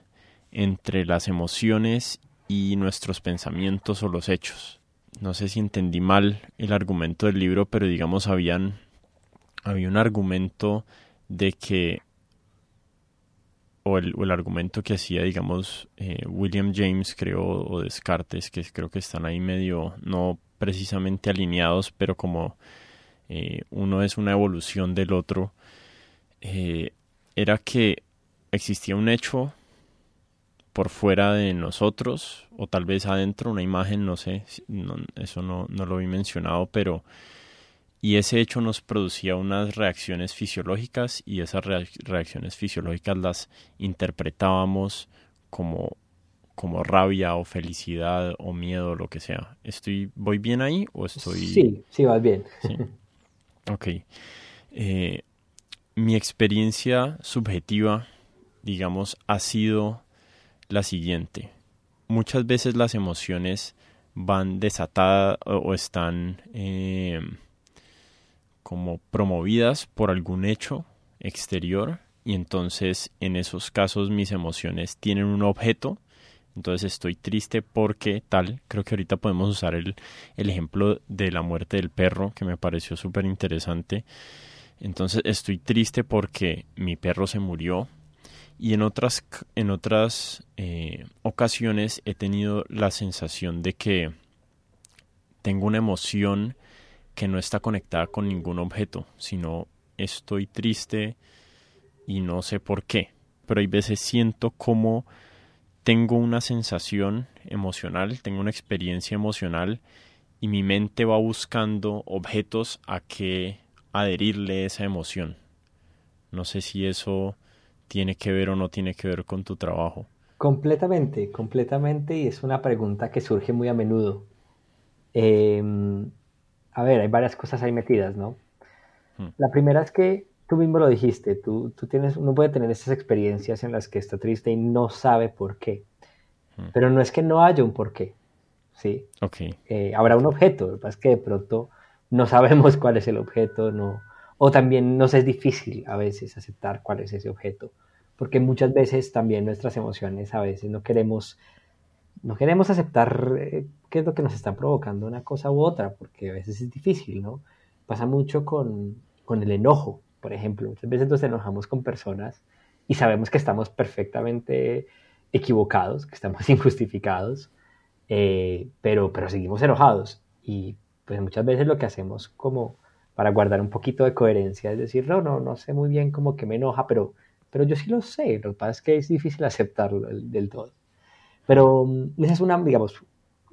entre las emociones y nuestros pensamientos o los hechos. No sé si entendí mal el argumento del libro, pero digamos habían había un argumento de que o el, el argumento que hacía, digamos, eh, William James, creo, o Descartes, que creo que están ahí medio, no precisamente alineados, pero como eh, uno es una evolución del otro, eh, era que existía un hecho por fuera de nosotros o tal vez adentro una imagen, no sé, eso no, no lo vi mencionado, pero y ese hecho nos producía unas reacciones fisiológicas y esas reacciones fisiológicas las interpretábamos como como rabia o felicidad o miedo, lo que sea. ¿Estoy, ¿Voy bien ahí o estoy...? Sí, sí, vas bien. Ok. Eh, mi experiencia subjetiva, digamos, ha sido la siguiente. Muchas veces las emociones van desatadas o están eh, como promovidas por algún hecho exterior y entonces en esos casos mis emociones tienen un objeto. Entonces estoy triste porque tal, creo que ahorita podemos usar el, el ejemplo de la muerte del perro que me pareció súper interesante entonces estoy triste porque mi perro se murió y en otras, en otras eh, ocasiones he tenido la sensación de que tengo una emoción que no está conectada con ningún objeto, sino estoy triste y no sé por qué. Pero hay veces siento como tengo una sensación emocional, tengo una experiencia emocional y mi mente va buscando objetos a que adherirle esa emoción. No sé si eso tiene que ver o no tiene que ver con tu trabajo. Completamente, completamente, y es una pregunta que surge muy a menudo. Em, a ver, hay varias cosas ahí metidas, ¿no? Hmm. La primera es que tú mismo lo dijiste, tú, tú tienes, uno puede tener esas experiencias en las que está triste y no sabe por qué. Hmm. Pero no es que no haya un por qué, ¿sí? Ok. Eh, habrá un objeto, lo que pasa es que de pronto no sabemos cuál es el objeto, no, o también nos es difícil a veces aceptar cuál es ese objeto, porque muchas veces también nuestras emociones a veces no queremos, no queremos aceptar eh, qué es lo que nos está provocando una cosa u otra, porque a veces es difícil, ¿no? Pasa mucho con, con el enojo, por ejemplo, muchas veces nos enojamos con personas y sabemos que estamos perfectamente equivocados, que estamos injustificados, eh, pero, pero seguimos enojados y pues muchas veces lo que hacemos como para guardar un poquito de coherencia es decir, no, no, no sé muy bien cómo que me enoja, pero, pero yo sí lo sé, lo que pasa es que es difícil aceptarlo del todo. Pero mm, esa es una, digamos,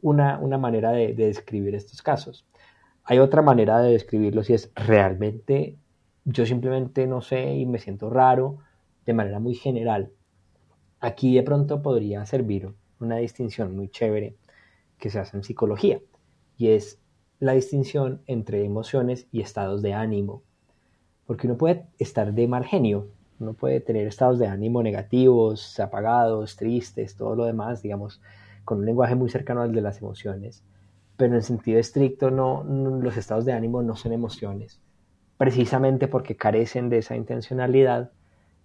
una, una manera de, de, describir estos casos. Hay otra manera de describirlos y es realmente yo simplemente no sé y me siento raro de manera muy general. Aquí de pronto podría servir una distinción muy chévere que se hace en psicología y es la distinción entre emociones y estados de ánimo. Porque uno puede estar de mal genio, uno puede tener estados de ánimo negativos, apagados, tristes, todo lo demás, digamos, con un lenguaje muy cercano al de las emociones. Pero en sentido estricto, no, los estados de ánimo no son emociones, precisamente porque carecen de esa intencionalidad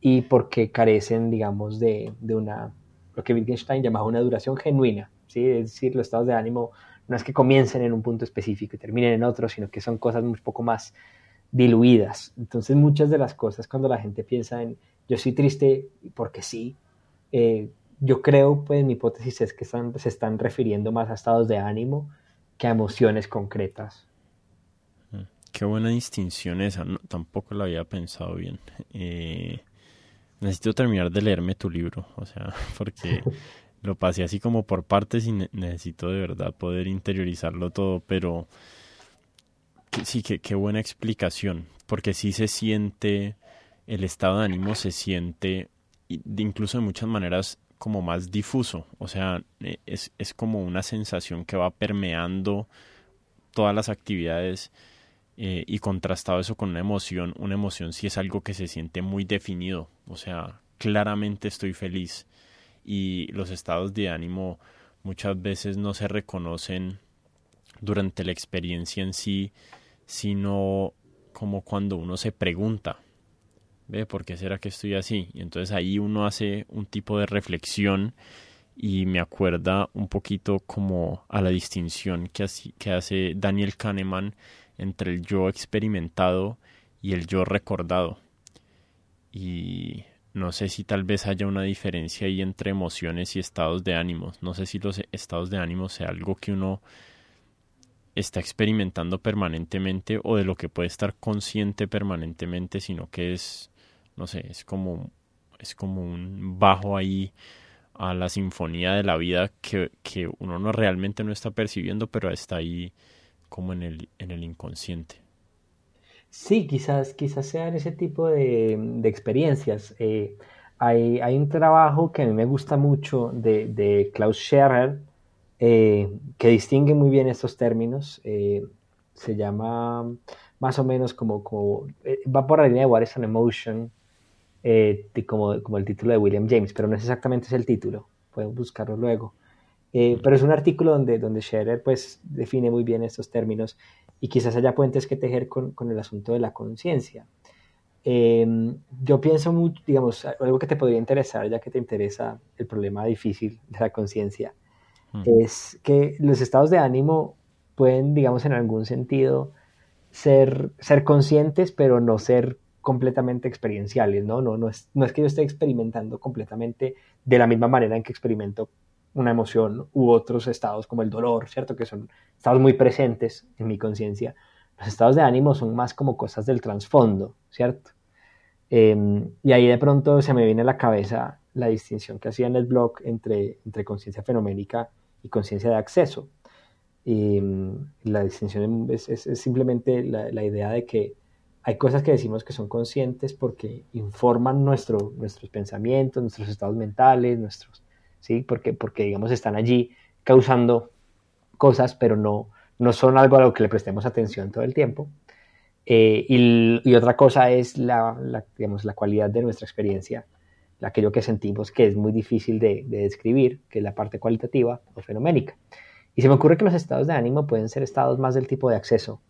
y porque carecen, digamos, de, una, lo que Wittgenstein llamaba una duración genuina, ¿sí? es decir, los estados de ánimo no es que comiencen en un punto específico y terminen en otro, sino que son cosas un poco más diluidas. Entonces muchas de las cosas cuando la gente piensa en yo soy triste porque sí, eh, yo creo, pues mi hipótesis es que se están refiriendo más a estados de ánimo que a emociones concretas. Mm, qué buena distinción esa, tampoco la había pensado bien. Eh, necesito terminar de leerme tu libro, o sea, porque lo pasé así como por partes y necesito de verdad poder interiorizarlo todo, pero sí, que qué buena explicación, porque sí se siente, el estado de ánimo se siente, incluso de muchas maneras, como más difuso, o sea, e, es, es como una sensación que va permeando todas las actividades eh, y contrastado eso con una emoción, una emoción sí es algo que se siente muy definido, o sea, claramente estoy feliz y los estados de ánimo muchas veces no se reconocen durante la experiencia en sí, sino como cuando uno se pregunta, ¿ve? ¿Por qué será que estoy así? Y entonces ahí uno hace un tipo de reflexión y me acuerda un poquito como a la distinción que, que hace Daniel Kahneman entre el yo experimentado y el yo recordado. Y no sé si tal vez haya una diferencia ahí entre emociones y estados de ánimos. No sé si los estados de ánimo sea algo que uno está experimentando permanentemente o de lo que puede estar consciente permanentemente, sino que es, no sé, es como, es como un bajo ahí a la sinfonía de la vida que, que uno no realmente no está percibiendo, pero está ahí como en el, en el inconsciente. Sí, quizás, quizás sean ese tipo de, de experiencias. Eh, hay, hay, un trabajo que a mí me gusta mucho de, de Klaus Scherrer eh, que distingue muy bien estos términos. Eh, se llama más o menos como, como va por la línea de What is an Emotion, como, como el título de William James, pero no es exactamente ese el título. Pueden buscarlo luego. pero es un artículo donde, donde Scherer pues, define muy bien estos términos y quizás haya puentes que tejer con, con el asunto de la conciencia. Em, yo pienso mucho, digamos, algo que te podría interesar, ya que te interesa el problema difícil de la conciencia, mm. es que los estados de ánimo pueden, digamos, en algún sentido ser, ser conscientes, pero no ser completamente experienciales, ¿no? No, no, es, no es que yo esté experimentando completamente de la misma manera en que experimento una emoción u otros estados como el dolor, ¿cierto? Que son estados muy presentes en mi conciencia. Los estados de ánimo son más como cosas del trasfondo, ¿cierto? Em, y ahí de pronto se me viene a la cabeza la distinción que hacía en el blog entre, entre conciencia fenoménica y conciencia de acceso. Y em, la distinción es, simplemente la, la, idea de que hay cosas que decimos que son conscientes porque informan nuestro, nuestros pensamientos, nuestros estados mentales, nuestros ¿sí? Porque, porque digamos, están allí causando cosas, pero no, no son algo a lo que le prestemos atención todo el tiempo. Eh, y, otra cosa es la, digamos, la cualidad de nuestra experiencia, aquello que sentimos que es muy difícil de, describir, que es la parte cualitativa o fenoménica. Y se me ocurre que los estados de ánimo pueden ser estados más del tipo de acceso,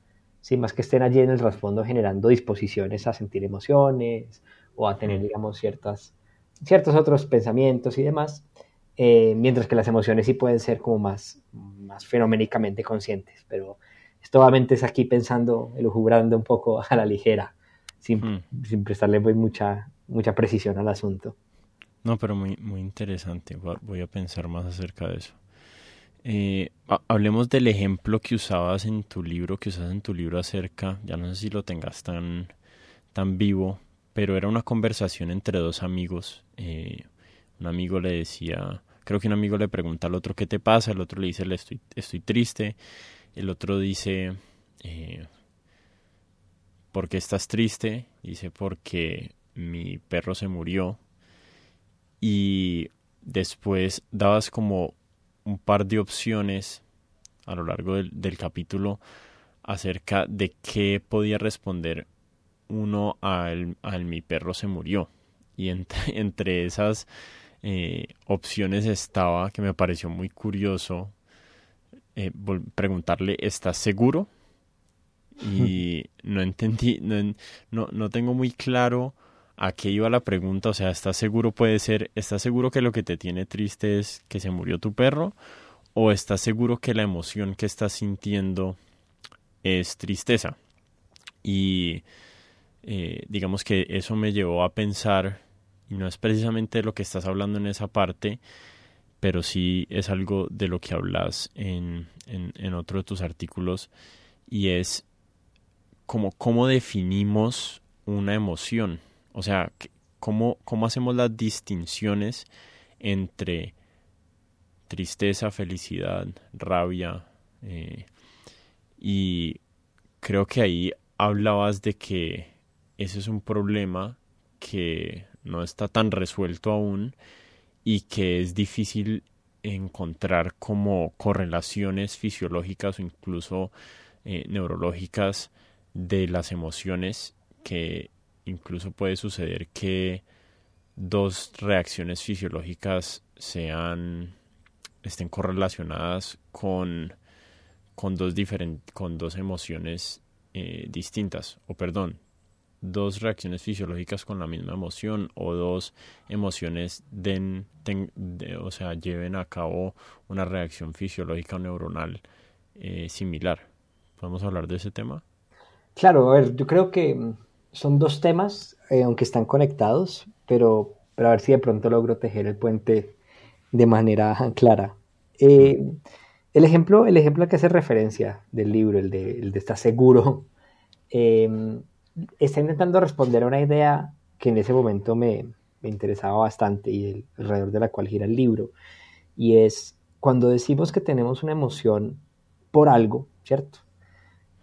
¿sí? más que estén allí en el trasfondo generando disposiciones a sentir emociones o a tener, digamos, ciertas, ciertos otros pensamientos y demás, eh, mientras que las emociones sí pueden ser como más, más fenoménicamente conscientes, pero esto obviamente es aquí pensando, elucubrando un poco a la ligera, sin, mm. sin prestarle pues, mucha, mucha precisión al asunto. No, pero muy, muy interesante, voy a pensar más acerca de eso. Eh, hablemos del ejemplo que usabas en tu libro, que usas en tu libro acerca, ya no sé si lo tengas tan, tan vivo, pero era una conversación entre dos amigos. Eh, un amigo le decía, creo que un amigo le pregunta al otro qué te pasa, el otro le dice estoy, triste, el otro dice eh, ¿por qué estás triste? Dice porque mi perro se murió y después dabas como un par de opciones a lo largo del, del capítulo acerca de qué podía responder uno al, al mi perro se murió y entre, entre esas eh, opciones estaba que me pareció muy curioso eh, preguntarle ¿estás seguro? y no entendí no, no, tengo muy claro ¿A qué iba la pregunta? O sea, ¿estás seguro puede ser, estás seguro que lo que te tiene triste es que se murió tu perro? ¿O estás seguro que la emoción que estás sintiendo es tristeza? Y eh, digamos que eso me llevó a pensar, y no es precisamente lo que estás hablando en esa parte, pero sí es algo de lo que hablas en, en, otro de tus artículos, y es como cómo definimos una emoción. O sea, cómo, cómo hacemos las distinciones entre tristeza, felicidad, rabia. Eh, y creo que ahí hablabas de que ese es un problema que no está tan resuelto aún y que es difícil encontrar como correlaciones fisiológicas o incluso eh, neurológicas de las emociones que incluso puede suceder que dos reacciones fisiológicas sean estén correlacionadas con, con dos con dos emociones eh, distintas o perdón dos reacciones fisiológicas con la misma emoción o dos emociones den, o sea lleven a cabo una reacción fisiológica o neuronal eh, similar podemos hablar de ese tema claro a ver yo creo que son dos temas, eh, aunque están conectados, pero, pero a ver si de pronto logro tejer el puente de manera clara. Eh, el, ejemplo, el ejemplo al que hace referencia del libro, el de, el de estar seguro, em, está intentando responder a una idea que en ese momento me, me interesaba bastante y alrededor de la cual gira el libro, y es cuando decimos que tenemos una emoción por algo, ¿cierto?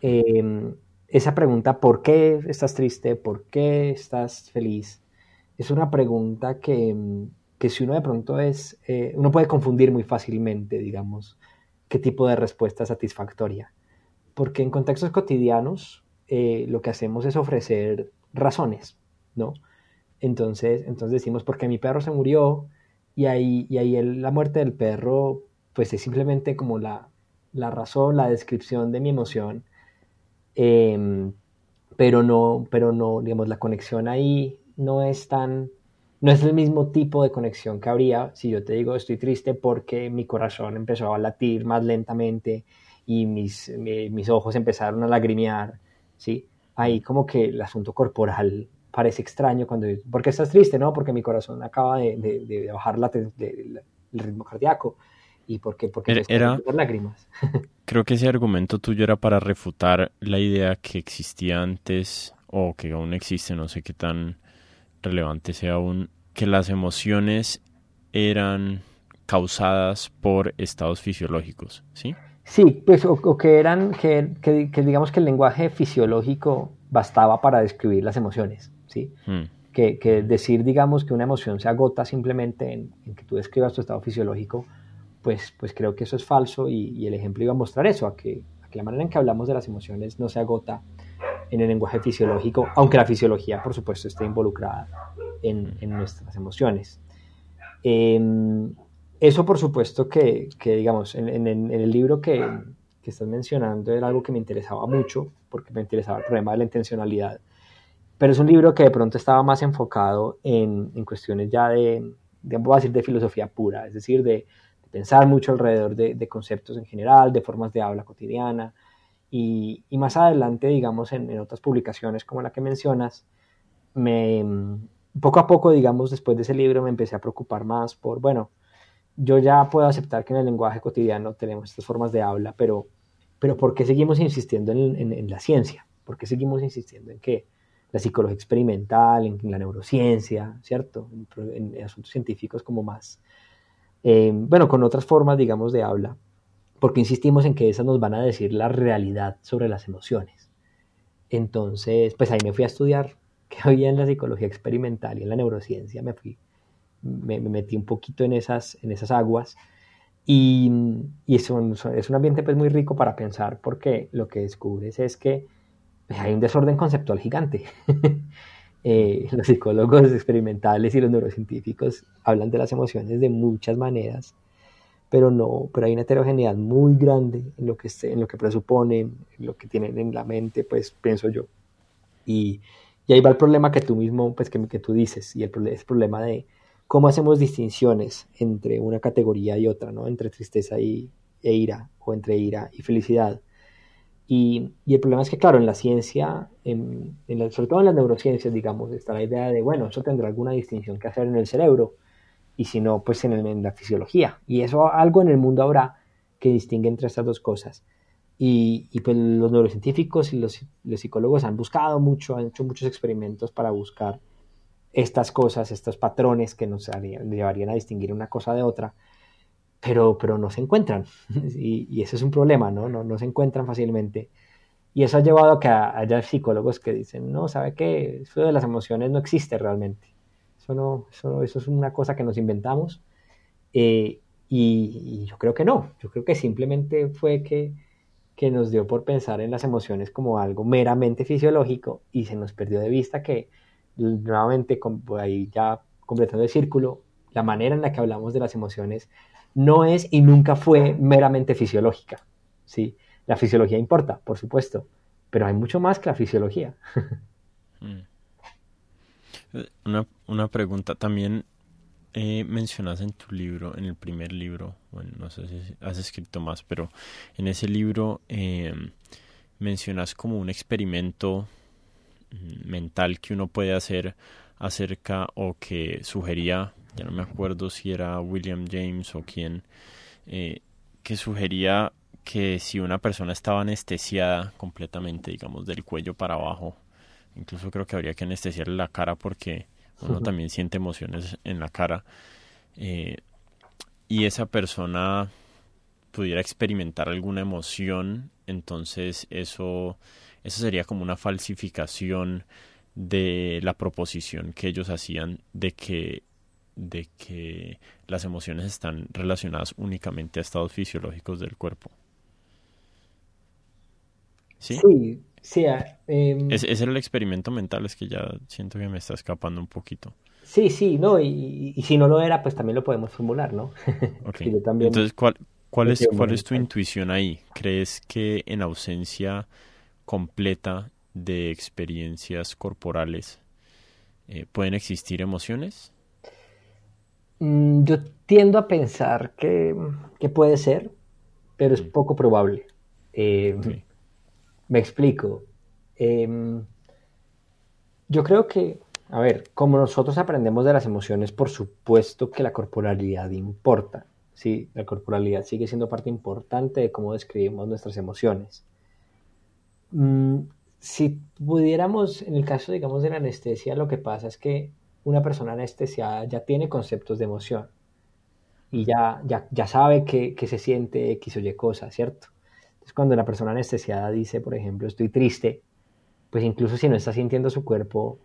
Eh, esa pregunta, ¿por qué estás triste? ¿Por qué estás feliz? Es una pregunta que, si uno de pronto es, eh, uno puede confundir muy fácilmente, digamos, qué tipo de respuesta satisfactoria. Porque en contextos cotidianos eh, lo que hacemos es ofrecer razones, ¿no? Entonces, entonces decimos, porque mi perro se murió y ahí, y ahí la muerte del perro, pues es simplemente como la, la razón, la descripción de mi emoción Em, pero no, pero no, digamos, la conexión ahí no es tan, no es el mismo tipo de conexión que habría si yo te digo estoy triste porque mi corazón empezó a latir más lentamente y mis, mis ojos empezaron a lagrimear, ¿sí? Ahí como que el asunto corporal parece extraño cuando, ¿por qué estás triste? No, porque mi corazón acaba de, de, bajar la, el ritmo cardíaco y porque porque era, lágrimas. creo que ese argumento tuyo era para refutar la idea que existía antes o que aún existe, no sé qué tan relevante sea aún, que las emociones eran causadas por estados fisiológicos, ¿sí? Sí, pues o, que eran, que, que, digamos que el lenguaje fisiológico bastaba para describir las emociones, ¿sí? Hmm. Que, que, decir, digamos, que una emoción se agota simplemente en, en que tú describas tu estado fisiológico, pues, pues creo que eso es falso y, el ejemplo iba a mostrar eso, a que, la manera en que hablamos de las emociones no se agota en el lenguaje fisiológico, aunque la fisiología, por supuesto, esté involucrada en, nuestras emociones. Em, eso, por supuesto, que, digamos, en, el libro que, que, estás mencionando era algo que me interesaba mucho, porque me interesaba el problema de la intencionalidad, pero es un libro que de pronto estaba más enfocado en, cuestiones ya de, de, a decir, de filosofía pura, es decir, de, pensar mucho alrededor de, conceptos en general, de formas de habla cotidiana. Y, más adelante, digamos, en, otras publicaciones como la que mencionas, me, poco a poco, digamos, después de ese libro me empecé a preocupar más por, bueno, yo ya puedo aceptar que en el lenguaje cotidiano tenemos estas formas de habla, pero, pero ¿por qué seguimos insistiendo en, la ciencia? ¿Por qué seguimos insistiendo en que la psicología experimental, en, la neurociencia, ¿cierto? en, asuntos científicos como más, eh, bueno, con otras formas, digamos, de habla, porque insistimos en que esas nos van a decir la realidad sobre las emociones. Entonces, pues ahí me fui a estudiar que había en la psicología experimental y en la neurociencia, me fui, me, metí un poquito en esas, en esas aguas y, es, un, es un ambiente pues muy rico para pensar porque lo que descubres es que pues, hay un desorden conceptual gigante. Eh, los psicólogos experimentales y los neurocientíficos hablan de las emociones de muchas maneras, pero no, pero hay una heterogeneidad muy grande en lo que, en lo que presuponen, en lo que tienen en la mente, pues pienso yo. Y, ahí va el problema que tú mismo, pues que, que tú dices, y el, el problema de cómo hacemos distinciones entre una categoría y otra, ¿no? Entre tristeza y, e ira, o entre ira y felicidad. Y, el problema es que, claro, en la ciencia, en, en sobre todo en las neurociencias, digamos, está la idea de, bueno, eso tendrá alguna distinción que hacer en el cerebro, y si no, pues en, la fisiología. Y eso algo en el mundo habrá que distingue entre estas dos cosas. Y, pues los neurocientíficos y los, psicólogos han buscado mucho, han hecho muchos experimentos para buscar estas cosas, estos patrones que nos harían, llevarían a distinguir una cosa de otra, pero, pero no se encuentran. y, y, ese es un problema, ¿no? ¿no? No se encuentran fácilmente. Y eso ha llevado a que haya psicólogos que dicen, no, ¿sabe qué? Eso de las emociones no existe realmente. Eso, no, eso, eso es una cosa que nos inventamos. Eh, y, y, yo creo que no. Yo creo que simplemente fue que, que nos dio por pensar en las emociones como algo meramente fisiológico y se nos perdió de vista que nuevamente, ahí ya completando el círculo, la manera en la que hablamos de las emociones no es y nunca fue meramente fisiológica. ¿sí? La fisiología importa, por supuesto, pero hay mucho más que la fisiología. Mm. Una, una pregunta, también eh, mencionas en tu libro, en el primer libro, bueno, no sé si has escrito más, pero en ese libro eh, mencionas como un experimento mental que uno puede hacer acerca o que sugería, ya no me acuerdo si era William James o quién, eh, que sugería que si una persona estaba anestesiada completamente, digamos, del cuello para abajo, incluso creo que habría que anestesiarle la cara porque uno también siente emociones en la cara, eh, y esa persona pudiera experimentar alguna emoción, entonces eso eso sería como una falsificación de la proposición que ellos hacían de que de que las emociones están relacionadas únicamente a estados fisiológicos del cuerpo. Sí, sí. eh, ese, ese, era el experimento mental, es que ya siento que me está escapando un poquito. Sí, sí, no, y, y si no lo era, pues también lo podemos formular, ¿no? Okay. también Entonces, ¿cuál, cuál, es, ¿cuál es tu intuición ahí? ¿Crees que en ausencia completa de experiencias corporales, eh, ¿pueden existir emociones? Mm, yo tiendo a pensar que, que puede ser, pero es mm. poco probable. Eh, sí. Me explico. Eh, yo creo que, a ver, como nosotros aprendemos de las emociones, por supuesto que la corporalidad importa. Sí, la corporalidad sigue siendo parte importante de cómo describimos nuestras emociones. Mm, si pudiéramos, en el caso, digamos, de la anestesia, lo que pasa es que una persona anestesiada ya tiene conceptos de emoción y ya, ya, ya sabe que, se siente X o Y cosa, ¿cierto? Entonces, cuando la persona anestesiada dice, por ejemplo, estoy triste, pues incluso si no está sintiendo su cuerpo,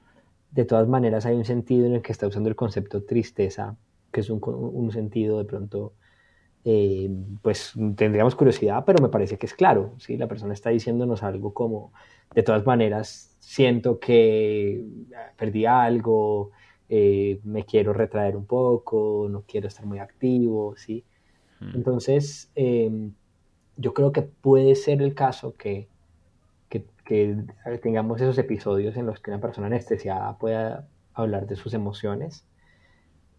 de todas maneras hay un sentido en el que está usando el concepto tristeza, que es un, un sentido de pronto eh, pues tendríamos curiosidad, pero me parece que es claro, ¿sí? La persona está diciéndonos algo como, de todas maneras, siento que perdí algo, eh, me quiero retraer un poco, no quiero estar muy activo, ¿sí? Hmm. Entonces, eh, yo creo que puede ser el caso que, que, que tengamos esos episodios en los que una persona anestesiada pueda hablar de sus emociones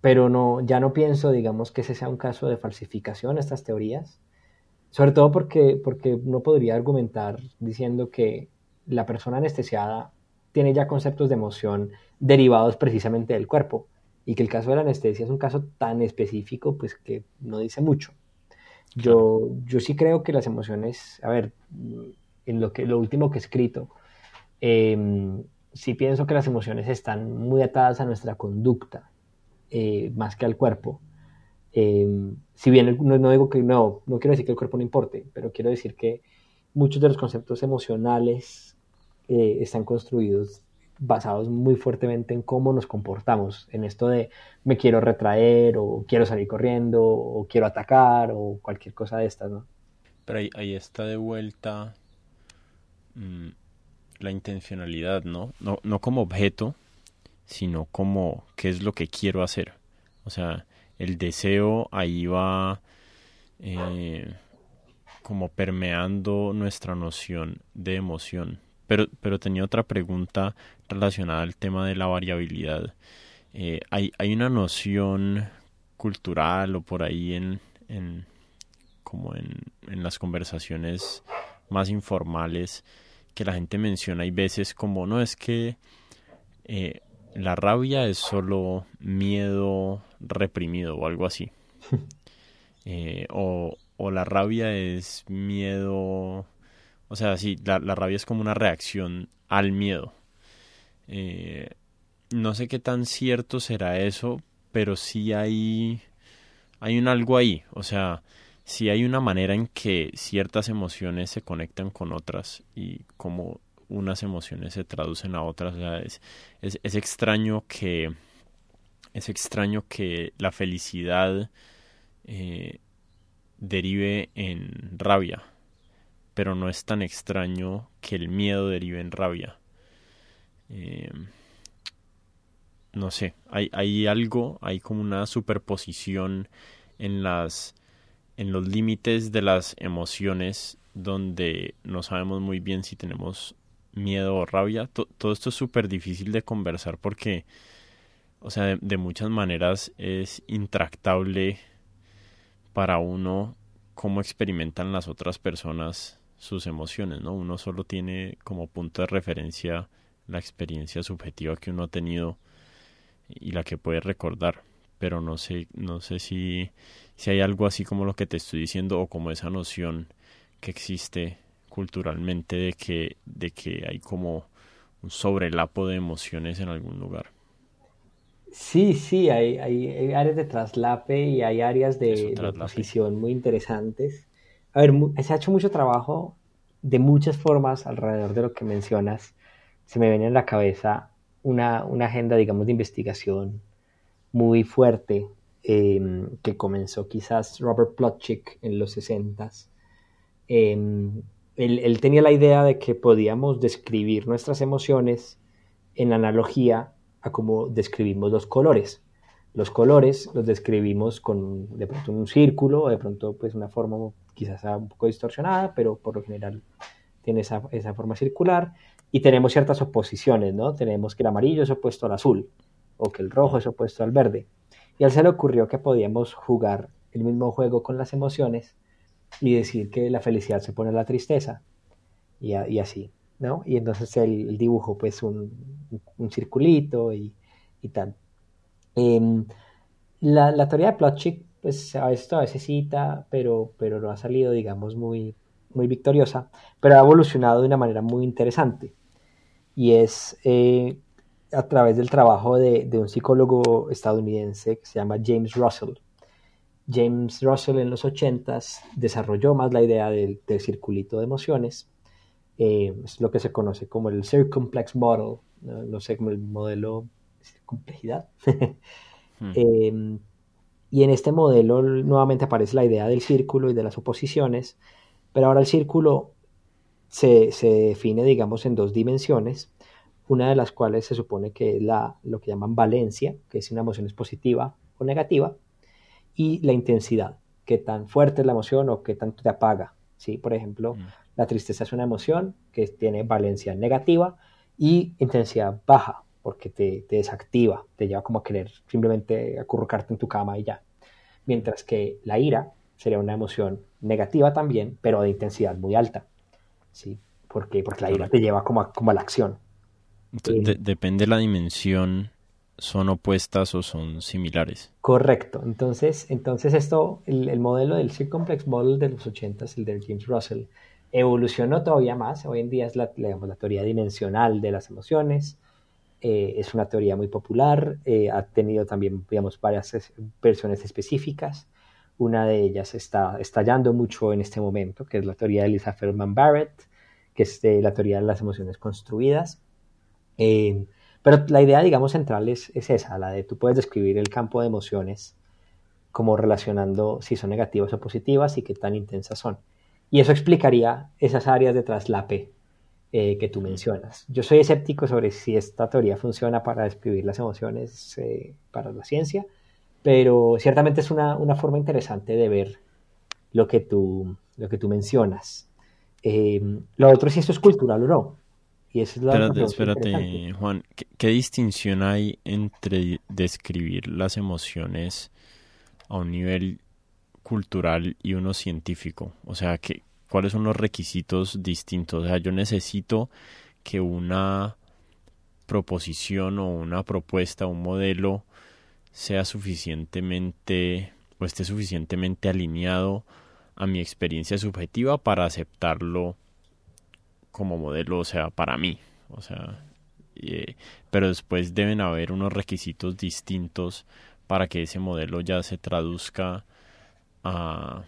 pero no, ya no pienso, digamos, que ese sea un caso de falsificación, estas teorías, sobre todo porque, porque no podría argumentar diciendo que la persona anestesiada tiene ya conceptos de emoción derivados precisamente del cuerpo y que el caso de la anestesia es un caso tan específico, pues que no dice mucho. Yo, yo sí creo que las emociones, a ver, en lo, que, lo último que he escrito, eh, sí pienso que las emociones están muy atadas a nuestra conducta eh, más que al cuerpo. Eh, si bien no, no, digo que no, no quiero decir que el cuerpo no importe, pero quiero decir que muchos de los conceptos emocionales eh, están construidos basados muy fuertemente en cómo nos comportamos, en esto de me quiero retraer o quiero salir corriendo o quiero atacar o cualquier cosa de estas, ¿no? Pero ahí, ahí está de vuelta mmm, la intencionalidad, ¿no? ¿no? No como objeto, sino como qué es lo que quiero hacer. O sea, el deseo ahí va eh, como permeando nuestra noción de emoción, pero, pero tenía otra pregunta relacionada al tema de la variabilidad. Eh, hay, hay una noción cultural o por ahí en, en como en, en las conversaciones más informales que la gente menciona hay veces como no es que eh, la rabia es solo miedo reprimido o algo así. Eh, o, o, la rabia es miedo o sea sí la, la rabia es como una reacción al miedo. Eh, no sé qué tan cierto será eso pero sí hay hay un algo ahí. O sea si hay una manera en que ciertas emociones se conectan con otras y como unas emociones se traducen a otras. es, es, extraño que es extraño que la felicidad eh, derive en rabia, pero no es tan extraño que el miedo derive en rabia. Eh, no sé, hay, hay algo, hay como una superposición en las en los límites de las emociones donde no sabemos muy bien si tenemos miedo o rabia. todo esto es súper difícil de conversar porque, o sea, de, muchas maneras es intractable para uno cómo experimentan las otras personas sus emociones, ¿no? Uno solo tiene como punto de referencia la experiencia subjetiva que uno ha tenido y la que puede recordar pero no sé, no sé si, si hay algo así como lo que te estoy diciendo o como esa noción que existe culturalmente de que, de que hay como un sobrelapo de emociones en algún lugar. Sí, sí, hay, hay, áreas de traslape y hay áreas de, de muy interesantes. A ver, se ha hecho mucho trabajo de muchas formas alrededor de lo que mencionas. Se me viene en la cabeza una, una agenda, digamos, de investigación muy fuerte em, que comenzó quizás Robert Plotchick en los 60 em, él, tenía la idea de que podíamos describir nuestras emociones en analogía a cómo describimos los colores. Los colores los describimos con de pronto un círculo, de pronto pues una forma quizás un poco distorsionada, pero por lo general tiene esa, esa forma circular y tenemos ciertas oposiciones, ¿no? Tenemos que el amarillo es opuesto al azul, o que el rojo es opuesto al verde. Y a él se le ocurrió que podíamos jugar el mismo juego con las emociones y decir que la felicidad se pone a la tristeza y, así, ¿no? Y entonces él, dibujó pues un, circulito y, tal. Em, la, teoría de Plotchik pues a veces, a veces cita, pero, pero no ha salido digamos muy, muy victoriosa, pero ha evolucionado de una manera muy interesante. Y es eh, a través del trabajo de, un psicólogo estadounidense que se llama James Russell. James Russell en los 80 desarrolló más la idea del, circulito de emociones. Eh, es lo que se conoce como el Circumplex Model, no, sé, como el modelo de complejidad. Hmm. Eh, y en este modelo nuevamente aparece la idea del círculo y de las oposiciones, pero ahora el círculo se, se define, digamos, en dos dimensiones una de las cuales se supone que es la, lo que llaman valencia, que es una emoción es positiva o negativa, y la intensidad, qué tan fuerte es la emoción o qué tanto te apaga. ¿sí? Por ejemplo, mm. la tristeza es una emoción que tiene valencia negativa y intensidad baja, porque te, desactiva, te lleva como a querer simplemente acurrucarte en tu cama y ya. Mientras que la ira sería una emoción negativa también, pero de intensidad muy alta. ¿sí? Porque, porque la ira te lleva como como a la acción depende de la dimensión, son opuestas o son similares. Correcto. Entonces, entonces esto, el, modelo del Circumplex Model de los 80, el de James Russell, evolucionó todavía más. Hoy en día es la, la teoría dimensional de las emociones. Eh, es una teoría muy popular. Eh, ha tenido también, digamos, varias versiones específicas. Una de ellas está estallando mucho en este momento, que es la teoría de Lisa Feldman Barrett, que es la teoría de las emociones construidas. Eh, pero la idea, digamos, central es, esa, la de tú puedes describir el campo de emociones como relacionando si son negativas o positivas y qué tan intensas son. Y eso explicaría esas áreas de traslape eh, que tú mencionas. Yo soy escéptico sobre si esta teoría funciona para describir las emociones eh, para la ciencia, pero ciertamente es una, forma interesante de ver lo que tú, lo que tú mencionas. lo otro es si esto es cultural o no. Y es la espérate, espérate, Juan, ¿qué, distinción hay entre describir las emociones a un nivel cultural y uno científico? O sea, ¿qué, ¿cuáles son los requisitos distintos? O sea, yo necesito que una proposición o una propuesta, un modelo, sea suficientemente o esté suficientemente alineado a mi experiencia subjetiva para aceptarlo como modelo, o sea, para mí. O sea, eh, pero después deben haber unos requisitos distintos para que ese modelo ya se traduzca a,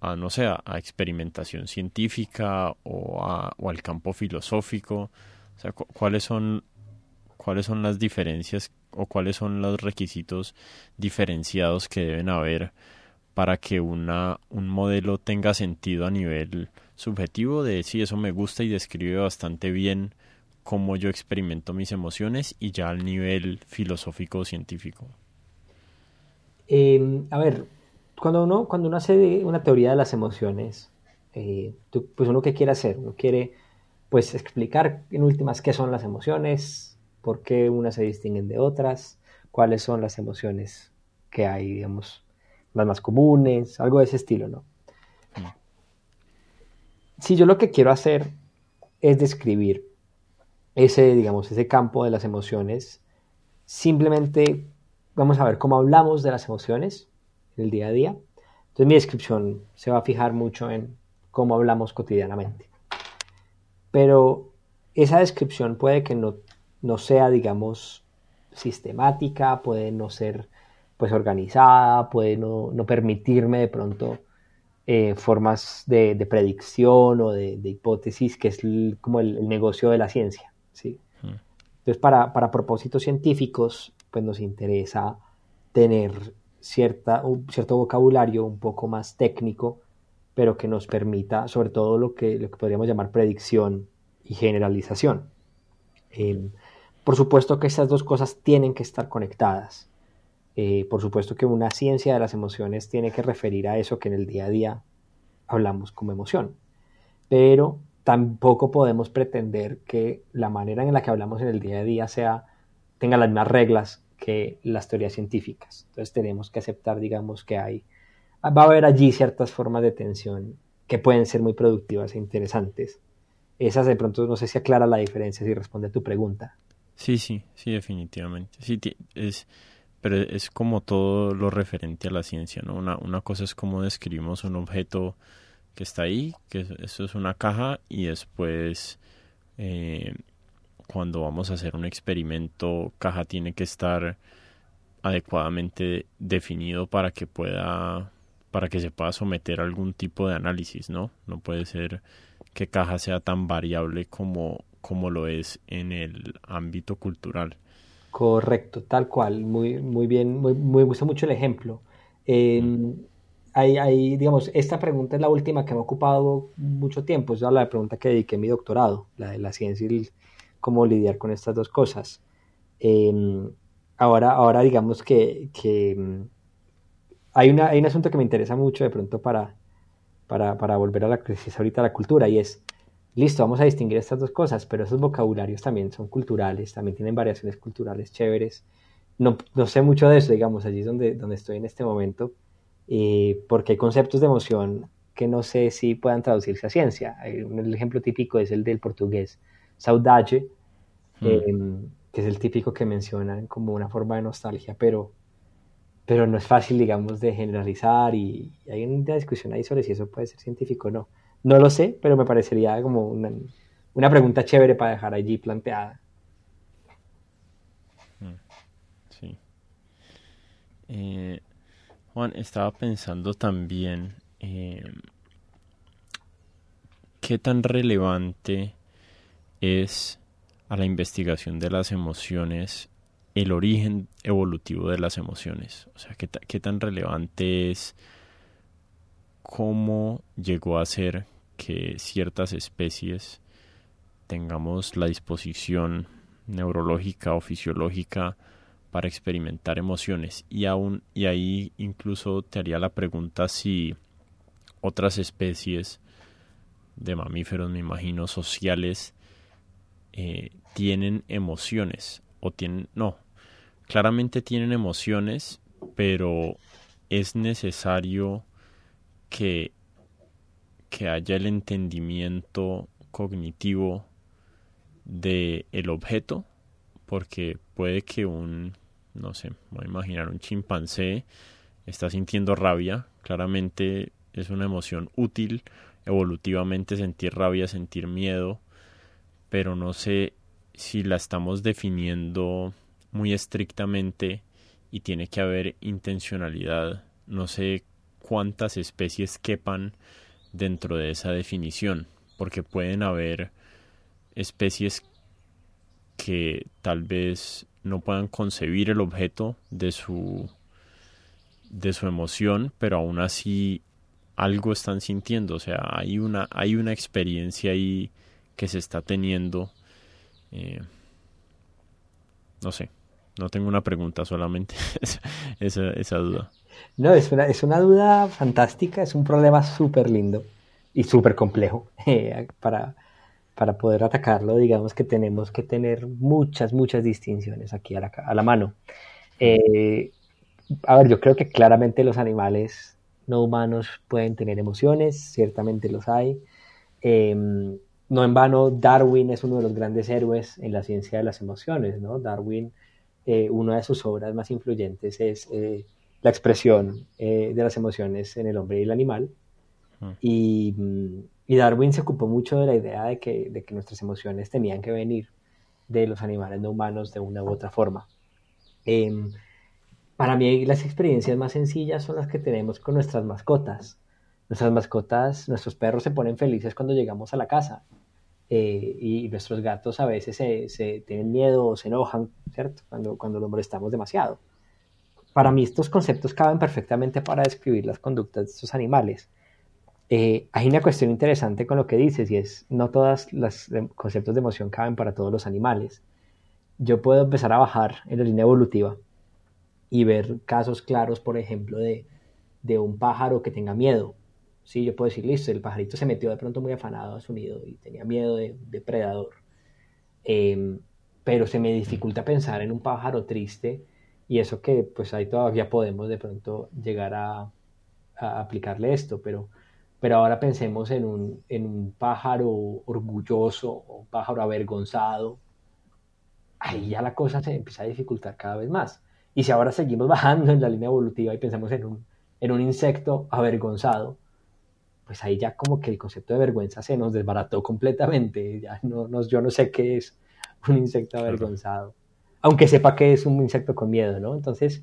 a no sé, a, experimentación científica o, a, o al campo filosófico. O sea, cuáles son cuáles son las diferencias o cuáles son los requisitos diferenciados que deben haber para que una, un modelo tenga sentido a nivel subjetivo de si eso me gusta y describe bastante bien cómo yo experimento mis emociones y ya al nivel filosófico o científico. Em, a ver, cuando uno, cuando uno hace una teoría de las emociones, eh, pues uno qué quiere hacer, uno quiere pues explicar en últimas qué son las emociones, por qué unas se distinguen de otras, cuáles son las emociones que hay, digamos, las más comunes, algo de ese estilo, ¿no? Si yo lo que quiero hacer es describir ese, digamos, ese campo de las emociones, simplemente vamos a ver cómo hablamos de las emociones en el día a día. Entonces mi descripción se va a fijar mucho en cómo hablamos cotidianamente. Pero esa descripción puede que no, no sea, digamos, sistemática, puede no ser pues organizada, puede no, permitirme de pronto eh, formas de, predicción o de, hipótesis, que es como el, negocio de la ciencia. ¿sí? Hmm. Entonces, para, propósitos científicos, pues nos interesa tener cierta, un, cierto vocabulario un poco más técnico, pero que nos permita, sobre todo, lo que, lo que podríamos llamar predicción y generalización. Em, por supuesto que estas dos cosas tienen que estar conectadas. Eh, por supuesto que una ciencia de las emociones tiene que referir a eso que en el día a día hablamos como emoción, pero tampoco podemos pretender que la manera en la que hablamos en el día a día sea tenga las mismas reglas que las teorías científicas. Entonces tenemos que aceptar, digamos, que hay va a haber allí ciertas formas de tensión que pueden ser muy productivas e interesantes. Esas de pronto no sé si aclara la diferencia si responde a tu pregunta. Sí, sí, sí, definitivamente. Sí, es pero es como todo lo referente a la ciencia, ¿no? Una, una cosa es cómo describimos un objeto que está ahí, que eso es una caja, y después eh, cuando vamos a hacer un experimento, caja tiene que estar adecuadamente definido para que pueda para que se pueda someter a algún tipo de análisis, ¿no? No puede ser que caja sea tan variable como, como lo es en el ámbito cultural. Correcto, tal cual, muy, muy bien, me gusta mucho el ejemplo. Em, hay, digamos, esta pregunta es la última que me ha ocupado mucho tiempo, es la pregunta que dediqué mi doctorado, la de la ciencia y cómo lidiar con estas dos cosas. Em, ahora, ahora digamos que, em, hay, una, hay un asunto que me interesa mucho de pronto para, para, para volver a la crisis ahorita a la cultura y es listo, vamos a distinguir estas dos cosas, pero esos vocabularios también son culturales, también tienen variaciones culturales chéveres. No, no sé mucho de eso, digamos, allí es donde, donde estoy en este momento, eh, porque hay conceptos de emoción que no sé si puedan traducirse a ciencia. El ejemplo típico es el del portugués, saudade, hmm. em, que es el típico que mencionan como una forma de nostalgia, pero, pero no es fácil, digamos, de generalizar y hay una discusión ahí sobre si eso puede ser científico o no. No lo sé, pero me parecería como una, pregunta chévere para dejar allí planteada. Mm, sí. Eh, Juan, estaba pensando también eh, qué tan relevante es a la investigación de las emociones el origen evolutivo de las emociones. O sea, qué, qué tan relevante es cómo llegó a ser que ciertas especies tengamos la disposición neurológica o fisiológica para experimentar emociones. Y aún y ahí incluso te haría la pregunta si otras especies de mamíferos me imagino sociales eh, tienen emociones o tienen, no, claramente tienen emociones, pero es necesario que, que haya el entendimiento cognitivo de el objeto porque puede que un no sé, voy a imaginar un chimpancé está sintiendo rabia, claramente es una emoción útil evolutivamente sentir rabia, sentir miedo, pero no sé si la estamos definiendo muy estrictamente y tiene que haber intencionalidad. No sé cuántas especies quepan dentro de esa definición, porque pueden haber especies que tal vez no puedan concebir el objeto de su de su emoción, pero aún así algo están sintiendo, o sea, hay una hay una experiencia ahí que se está teniendo. Eh, no sé, no tengo una pregunta, solamente esa, esa duda. No, es una, es una duda fantástica, es un problema súper lindo y súper complejo eh, para, para poder atacarlo, digamos que tenemos que tener muchas, muchas distinciones aquí a la, a la mano. Eh, a ver, yo creo que claramente los animales no humanos pueden tener emociones, ciertamente los hay. Em, no en vano, Darwin es uno de los grandes héroes en la ciencia de las emociones, ¿no? Darwin, eh, una de sus obras más influyentes es eh, la expresión de las emociones en el hombre y el animal. Y mm, y Darwin se ocupó mucho de la idea de que, de que nuestras emociones tenían que venir de los animales no humanos de una u otra forma. Em, para mí las experiencias más sencillas son las que tenemos con nuestras mascotas. Nuestras mascotas, nuestros perros se ponen felices cuando llegamos a la casa eh, y nuestros gatos a veces se, se, tienen miedo o se enojan, ¿cierto? Cuando, cuando los molestamos demasiado. Para mí estos conceptos caben perfectamente para describir las conductas de estos animales. Eh, hay una cuestión interesante con lo que dices y es, no todos los conceptos de emoción caben para todos los animales. Yo puedo empezar a bajar en la línea evolutiva y ver casos claros, por ejemplo, de, un pájaro que tenga miedo. Sí, yo puedo decir, listo, el pajarito se metió de pronto muy afanado a su nido y tenía miedo de depredador. Em, pero se me dificulta pensar en un pájaro triste y eso que pues ahí todavía podemos de pronto llegar a, a aplicarle esto, pero pero ahora pensemos en un, en un pájaro orgulloso o un pájaro avergonzado. Ahí ya la cosa se empieza a dificultar cada vez más. Y si ahora seguimos bajando en la línea evolutiva y pensamos en un, en un insecto avergonzado, pues ahí ya como que el concepto de vergüenza se nos desbarató completamente. Ya no, no, yo no sé qué es un insecto avergonzado, aunque sepa que es un insecto con miedo, ¿no? Entonces,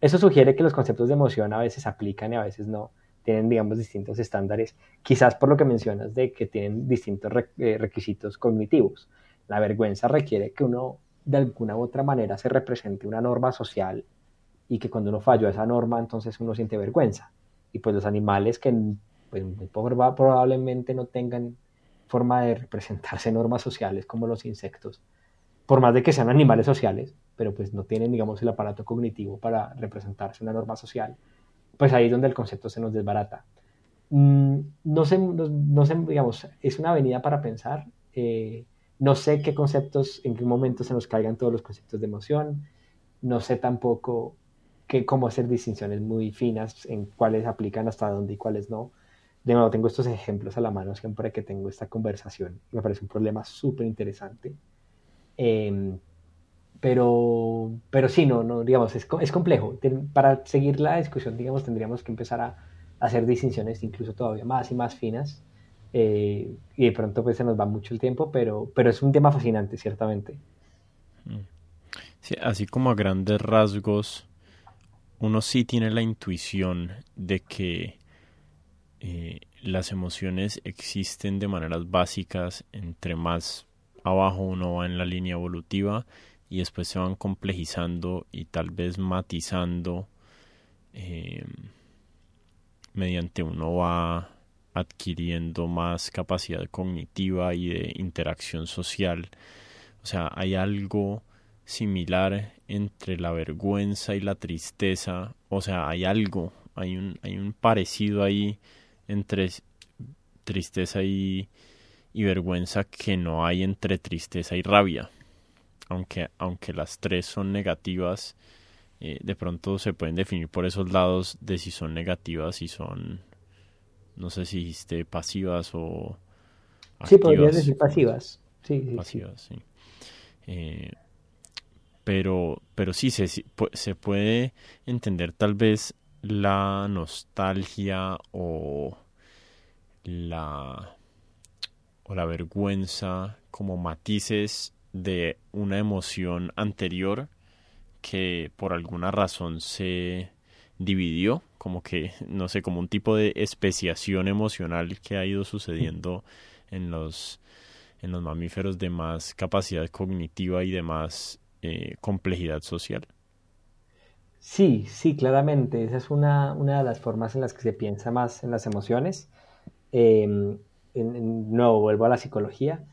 eso sugiere que los conceptos de emoción a veces aplican y a veces no tienen, digamos, distintos estándares, quizás por lo que mencionas de que tienen distintos eh, requisitos cognitivos. La vergüenza requiere que uno de alguna u otra manera se represente una norma social y que cuando uno falló esa norma, entonces uno siente vergüenza. Y pues los animales que pues, probablemente no tengan forma de representarse normas sociales como los insectos, por más de que sean animales sociales, pero pues no tienen, digamos, el aparato cognitivo para representarse una norma social, pues ahí es donde el concepto se nos desbarata. Mm, no, sé, no, sé, digamos, es una avenida para pensar. Eh, no sé qué conceptos, en qué momento se nos caigan todos los conceptos de emoción. No sé tampoco qué, cómo hacer distinciones muy finas en cuáles aplican hasta dónde y cuáles no. De nuevo, tengo estos ejemplos a la mano siempre que tengo esta conversación. Me parece un problema súper interesante. Eh, pero, pero sí, no, no digamos, es, es complejo. Para seguir la discusión, digamos, tendríamos que empezar a, hacer distinciones incluso todavía más y más finas. Eh, y de pronto pues se nos va mucho el tiempo, pero, pero es un tema fascinante, ciertamente. Mm. Sí, así como a grandes rasgos, uno sí tiene la intuición de que eh, las emociones existen de maneras básicas, entre más abajo uno va en la línea evolutiva, y después se van complejizando y tal vez matizando eh, mediante uno va adquiriendo más capacidad cognitiva y de interacción social. O sea, hay algo similar entre la vergüenza y la tristeza. O sea, hay algo, hay un, hay un parecido ahí entre tristeza y, y vergüenza que no hay entre tristeza y rabia. Aunque, aunque las tres son negativas, eh, de pronto se pueden definir por esos lados de si son negativas y son, no sé si dijiste pasivas o... Sí, podrías decir pasivas. Sí, pasivas, sí. Eh, pero, pero sí, se, se puede entender tal vez la nostalgia o la o la vergüenza como matices de una emoción anterior que por alguna razón se dividió, como que, no sé, como un tipo de especiación emocional que ha ido sucediendo en los, en los mamíferos de más capacidad cognitiva y de más eh, complejidad social. Sí, sí, claramente. Esa es una, una, de las formas en las que se piensa más en las emociones. Eh, en, nuevo, vuelvo a la psicología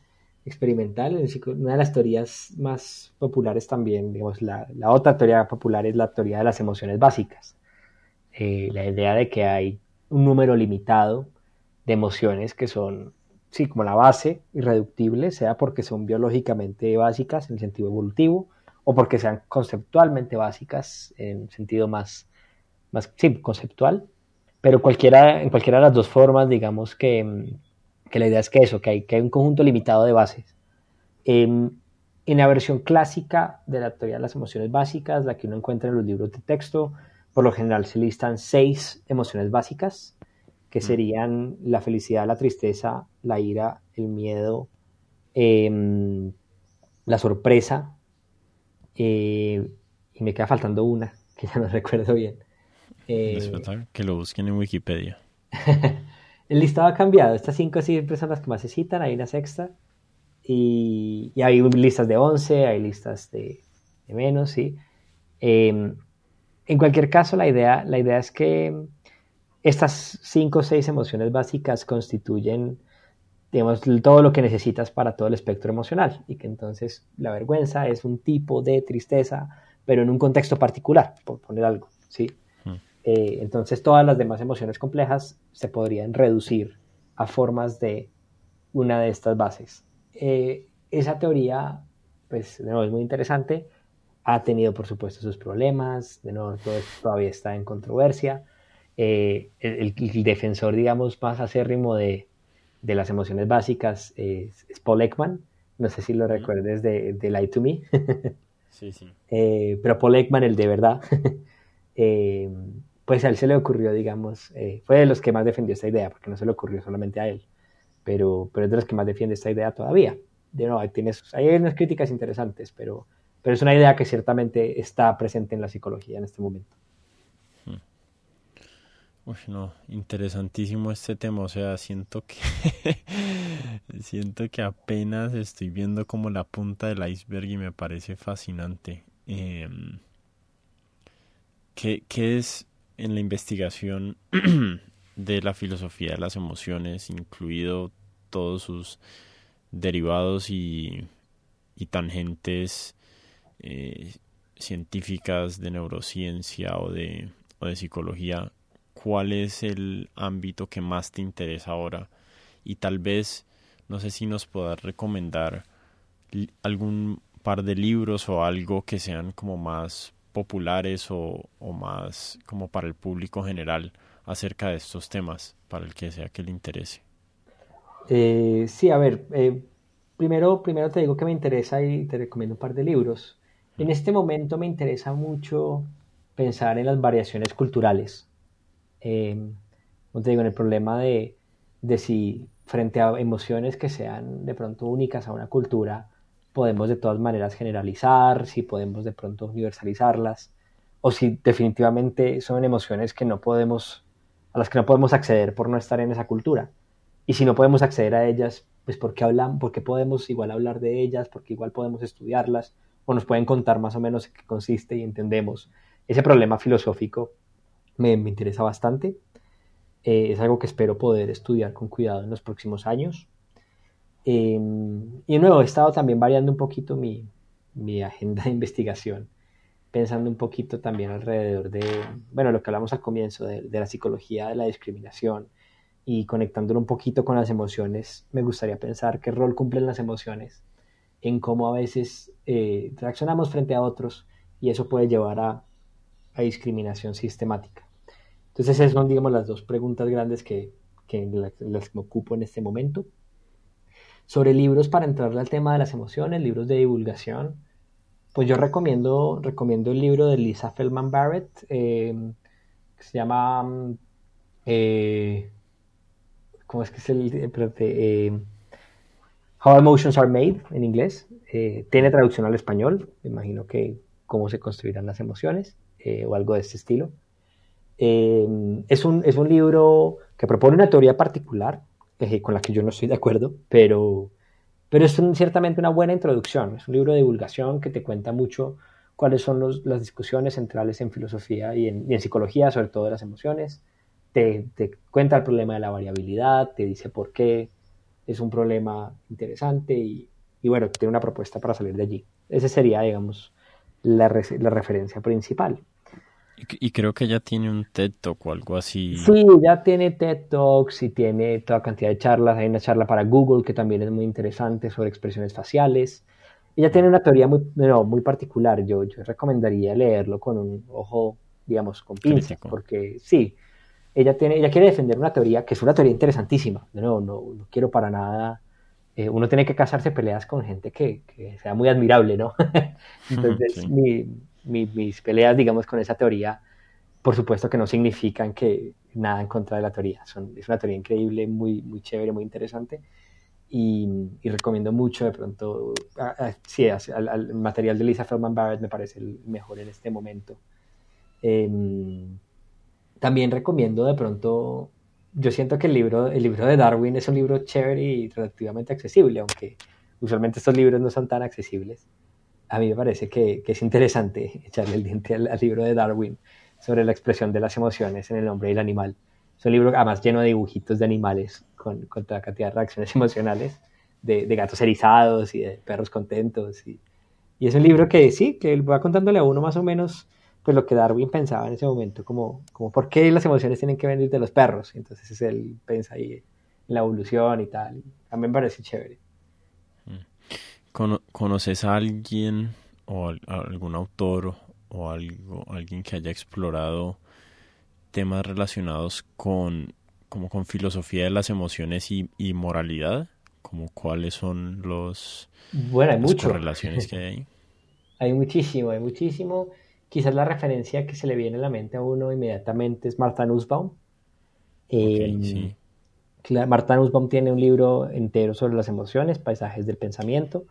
experimental. Una de las teorías más populares también, digamos, la, otra teoría popular es la teoría de las emociones básicas. Eh, la idea de que hay un número limitado de emociones que son, sí, como la base, irreductible, sea porque son biológicamente básicas en el sentido evolutivo o porque sean conceptualmente básicas en sentido más, más sí, conceptual. Pero cualquiera, en cualquiera de las dos formas, digamos que que la idea es que eso, que hay, que hay un conjunto limitado de bases. en la versión clásica de la teoría de las emociones básicas, la que uno encuentra en los libros de texto, por lo general se listan seis emociones básicas, que mm. serían la felicidad, la tristeza, la ira, el miedo, em, la sorpresa, eh, y me queda faltando una, que ya no recuerdo bien. Eh, que lo busquen en Wikipedia. El listado ha cambiado. Estas cinco siempre son las que más se citan. Hay una sexta. Y, hay listas de 11, hay listas de, menos, ¿sí? Em, en cualquier caso, la idea, la idea es que estas cinco o seis emociones básicas constituyen, digamos, todo lo que necesitas para todo el espectro emocional. Y que entonces la vergüenza es un tipo de tristeza, pero en un contexto particular, por poner algo, ¿sí? Eh, entonces todas las demás emociones complejas se podrían reducir a formas de una de estas bases. Eh, esa teoría, pues de nuevo es muy interesante, ha tenido por supuesto sus problemas, de nuevo todo todavía está en controversia. Eh, el, defensor, digamos, más acérrimo de, de las emociones básicas es, Paul Ekman, no sé si lo recuerdes de, de Lie to Me. sí, sí. pero Paul Ekman, el de verdad, pues a él se le ocurrió, digamos, eh, fue de los que más defendió esta idea, porque no se le ocurrió solamente a él, pero, pero es de los que más defiende esta idea todavía. De nuevo, hay, hay unas críticas interesantes, pero, pero es una idea que ciertamente está presente en la psicología en este momento. Hmm. Uy, no, interesantísimo este tema, o sea, siento que siento que apenas estoy viendo como la punta del iceberg y me parece fascinante. Em, ¿qué, ¿Qué es en la investigación de la filosofía de las emociones, incluido todos sus derivados y, tangentes eh, científicas de neurociencia o de, o de psicología, ¿cuál es el ámbito que más te interesa ahora? Y tal vez, no sé si nos puedas recomendar algún par de libros o algo que sean como más populares o, más como para el público general acerca de estos temas, para el que sea que le interese? Eh, sí, a ver, eh, primero, primero te digo que me interesa y te recomiendo un par de libros. En este momento me interesa mucho pensar en las variaciones culturales. Eh, como te digo, en el problema de, de si frente a emociones que sean de pronto únicas a una cultura, podemos de todas maneras generalizar, si podemos de pronto universalizarlas, o si definitivamente son emociones que no podemos, a las que no podemos acceder por no estar en esa cultura. Y si no podemos acceder a ellas, pues porque hablan, porque podemos igual hablar de ellas, porque igual podemos estudiarlas, o nos pueden contar más o menos en qué consiste y entendemos. Ese problema filosófico me, interesa bastante. Eh, es algo que espero poder estudiar con cuidado en los próximos años. Em, y de nuevo, he estado también variando un poquito mi, mi, agenda de investigación, pensando un poquito también alrededor de, bueno, lo que hablamos al comienzo, de, la psicología de la discriminación y conectándolo un poquito con las emociones, me gustaría pensar qué rol cumplen las emociones en cómo a veces eh, reaccionamos frente a otros y eso puede llevar a, discriminación sistemática. Entonces esas son, digamos, las dos preguntas grandes que, que las, me ocupo en este momento. Sobre libros para entrarle al tema de las emociones, libros de divulgación, pues yo recomiendo, recomiendo el libro de Lisa Feldman Barrett, eh, que se llama... Eh, ¿Cómo es que es el...? Eh, How Emotions Are Made en inglés. tiene traducción al español. Me imagino que cómo se construirán las emociones o algo de este estilo. es, un, es un libro que propone una teoría particular con la que yo no estoy de acuerdo, pero, pero es ciertamente una buena introducción. Es un libro de divulgación que te cuenta mucho cuáles son las discusiones centrales en filosofía y en, psicología, sobre todo de las emociones. Te, cuenta el problema de la variabilidad, te dice por qué es un problema interesante y, y bueno, tiene una propuesta para salir de allí. Esa sería, digamos, la referencia principal. Y, creo que ya tiene un TED Talk o algo así. Sí, ya tiene TED Talks y tiene toda cantidad de charlas. Hay una charla para Google que también es muy interesante sobre expresiones faciales. Ella tiene una teoría muy, muy particular. Yo, yo recomendaría leerlo con un ojo, digamos, con pinza, porque sí, ella, tiene, ella quiere defender una teoría que es una teoría interesantísima. No, no, no quiero para nada. Eh, uno tiene que casarse peleas con gente que, que sea muy admirable, ¿no? Entonces, mi, mis peleas, digamos, con esa teoría, por supuesto que no significan que nada en contra de la teoría. Es una teoría increíble, muy, muy chévere, muy interesante. Y, recomiendo mucho de pronto, sí, al, material de Lisa Feldman Barrett me parece el mejor en este momento. Em, también recomiendo de pronto, yo siento que el libro, el libro de Darwin es un libro chévere y relativamente accesible, aunque usualmente estos libros no son tan accesibles a mí me parece que, es interesante echarle el diente al, libro de Darwin sobre la expresión de las emociones en el hombre y el animal. Es un libro además lleno de dibujitos de animales con, toda cantidad de reacciones emocionales, de, gatos erizados y de perros contentos. Y, es un libro que sí, que va contándole a uno más o menos pues lo que Darwin pensaba en ese momento, como, por qué las emociones tienen que venir de los perros. Entonces él piensa ahí en la evolución y tal. Mí me parece chévere. ¿Conoces a alguien o algún autor o algo, alguien que haya explorado temas relacionados con como con filosofía de las emociones y, moralidad? Como cuáles son los bueno, hay mucho. relaciones que hay Hay muchísimo, hay muchísimo. Quizás la referencia que se le viene a la mente a uno inmediatamente es Martha Nussbaum. Em, Martha Nussbaum tiene un libro entero sobre las emociones, paisajes del pensamiento.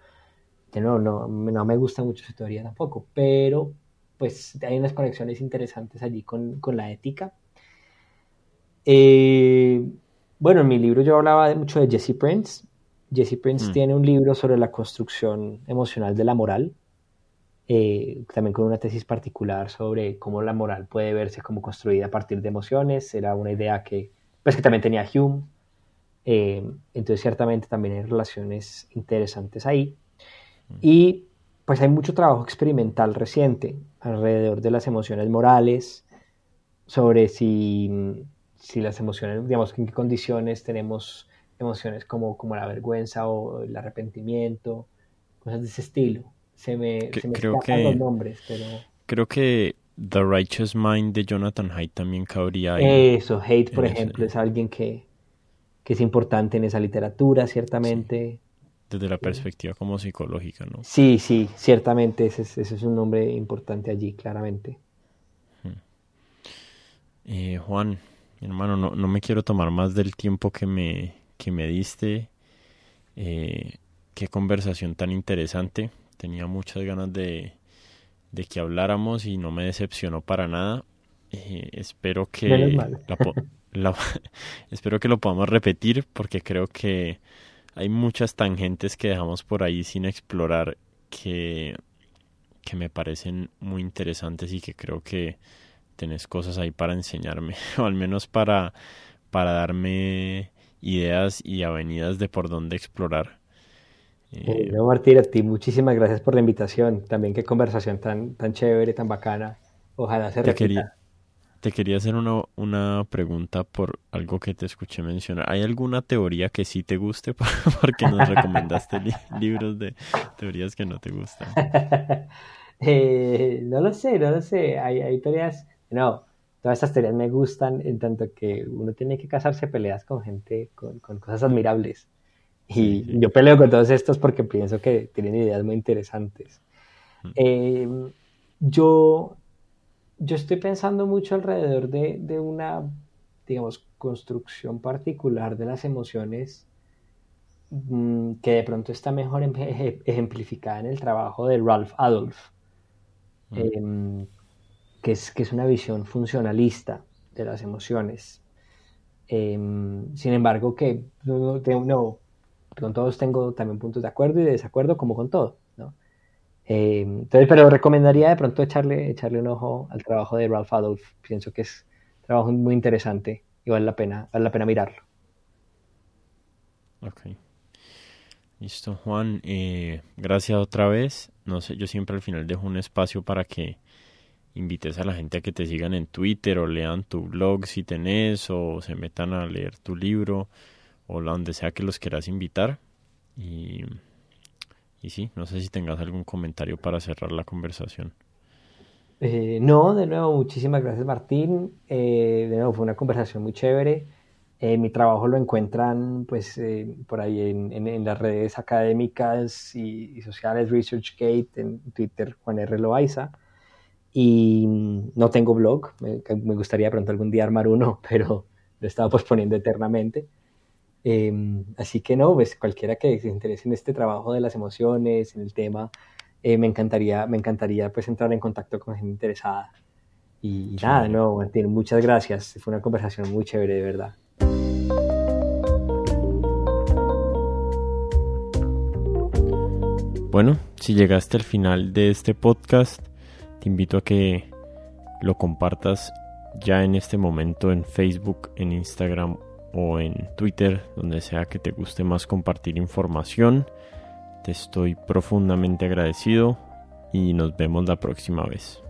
No, no, no me gusta mucho su teoría tampoco, pero pues hay unas conexiones interesantes allí con, la ética. Eh, bueno, en mi libro yo hablaba mucho de Jesse Prince. Jesse Prince mm. tiene un libro sobre la construcción emocional de la moral, eh, también con una tesis particular sobre cómo la moral puede verse como construida a partir de emociones. Era una idea que, pues, que también tenía Hume. Eh, entonces, ciertamente también hay relaciones interesantes ahí. Y pues hay mucho trabajo experimental reciente alrededor de las emociones morales, sobre si, si las emociones, digamos, en qué condiciones tenemos emociones como, como la vergüenza o el arrepentimiento, cosas de ese estilo. Se me, se me creo que, los nombres, pero... Creo que The Righteous Mind de Jonathan Haidt también cabría ahí. Eso, Haidt, por ejemplo, es alguien que, que es importante en esa literatura, ciertamente. Desde la perspectiva como psicológica, ¿no? Sí, sí, ciertamente ese es, ese es un nombre importante allí, claramente. Eh, Juan, hermano, no, no, me quiero tomar más del tiempo que me, que me diste. Eh, qué conversación tan interesante. Tenía muchas ganas de, de que habláramos y no me decepcionó para nada. Eh, espero que espero que lo podamos repetir porque creo que hay muchas tangentes que dejamos por ahí sin explorar que, que me parecen muy interesantes y que creo que tenés cosas ahí para enseñarme o al menos para, para darme ideas y avenidas de por dónde explorar. Eh, no, Martín, a ti muchísimas gracias por la invitación. También qué conversación tan, tan chévere, tan bacana. Ojalá se repita. Te quería hacer una, una pregunta por algo que te escuché mencionar. ¿Hay alguna teoría que sí te guste? Porque nos recomendaste libros de teorías que no te gustan. Eh, no lo sé, no lo sé. Hay, hay teorías, no, todas estas teorías me gustan en tanto que uno tiene que casarse peleas con gente, con, con cosas admirables. Y yo peleo con todos estos porque pienso que tienen ideas muy interesantes. Mm. Eh, yo, yo estoy pensando mucho alrededor de, de, una, digamos, construcción particular de las emociones mm, que de pronto está mejor ejemplificada en el trabajo de Ralph Adolf, mm. em, que, es, que es una visión funcionalista de las emociones. Em, sin embargo, que no, no, con todos tengo también puntos de acuerdo y de desacuerdo, como con todo. Eh, entonces, pero recomendaría de pronto echarle, echarle un ojo al trabajo de Ralph Adolf. Pienso que es un trabajo muy interesante y vale la pena, vale la pena mirarlo. Ok. Listo, Juan. Eh, gracias otra vez. No sé, yo siempre al final dejo un espacio para que invites a la gente a que te sigan en Twitter o lean tu blog si tenés o se metan a leer tu libro o donde sea que los quieras invitar. Y, y sí, no sé si tengas algún comentario para cerrar la conversación. Eh, no, de nuevo, muchísimas gracias Martín. Eh, de nuevo, fue una conversación muy chévere. Eh, mi trabajo lo encuentran pues por ahí en, las redes académicas y, sociales, ResearchGate, en Twitter, Juan R. Loaiza. Y no tengo blog, me, me, gustaría pronto algún día armar uno, pero lo he estado posponiendo eternamente. Em, así que no, pues cualquiera que se interese en este trabajo de las emociones, en el tema, eh, me encantaría, me encantaría pues entrar en contacto con gente interesada. Y, nada, no, Martín, muchas gracias. Fue una conversación muy chévere, de verdad. Bueno, si llegaste al final de este podcast, te invito a que lo compartas ya en este momento en Facebook, en Instagram o en Twitter, donde sea que te guste más compartir información. Te estoy profundamente agradecido y nos vemos la próxima vez.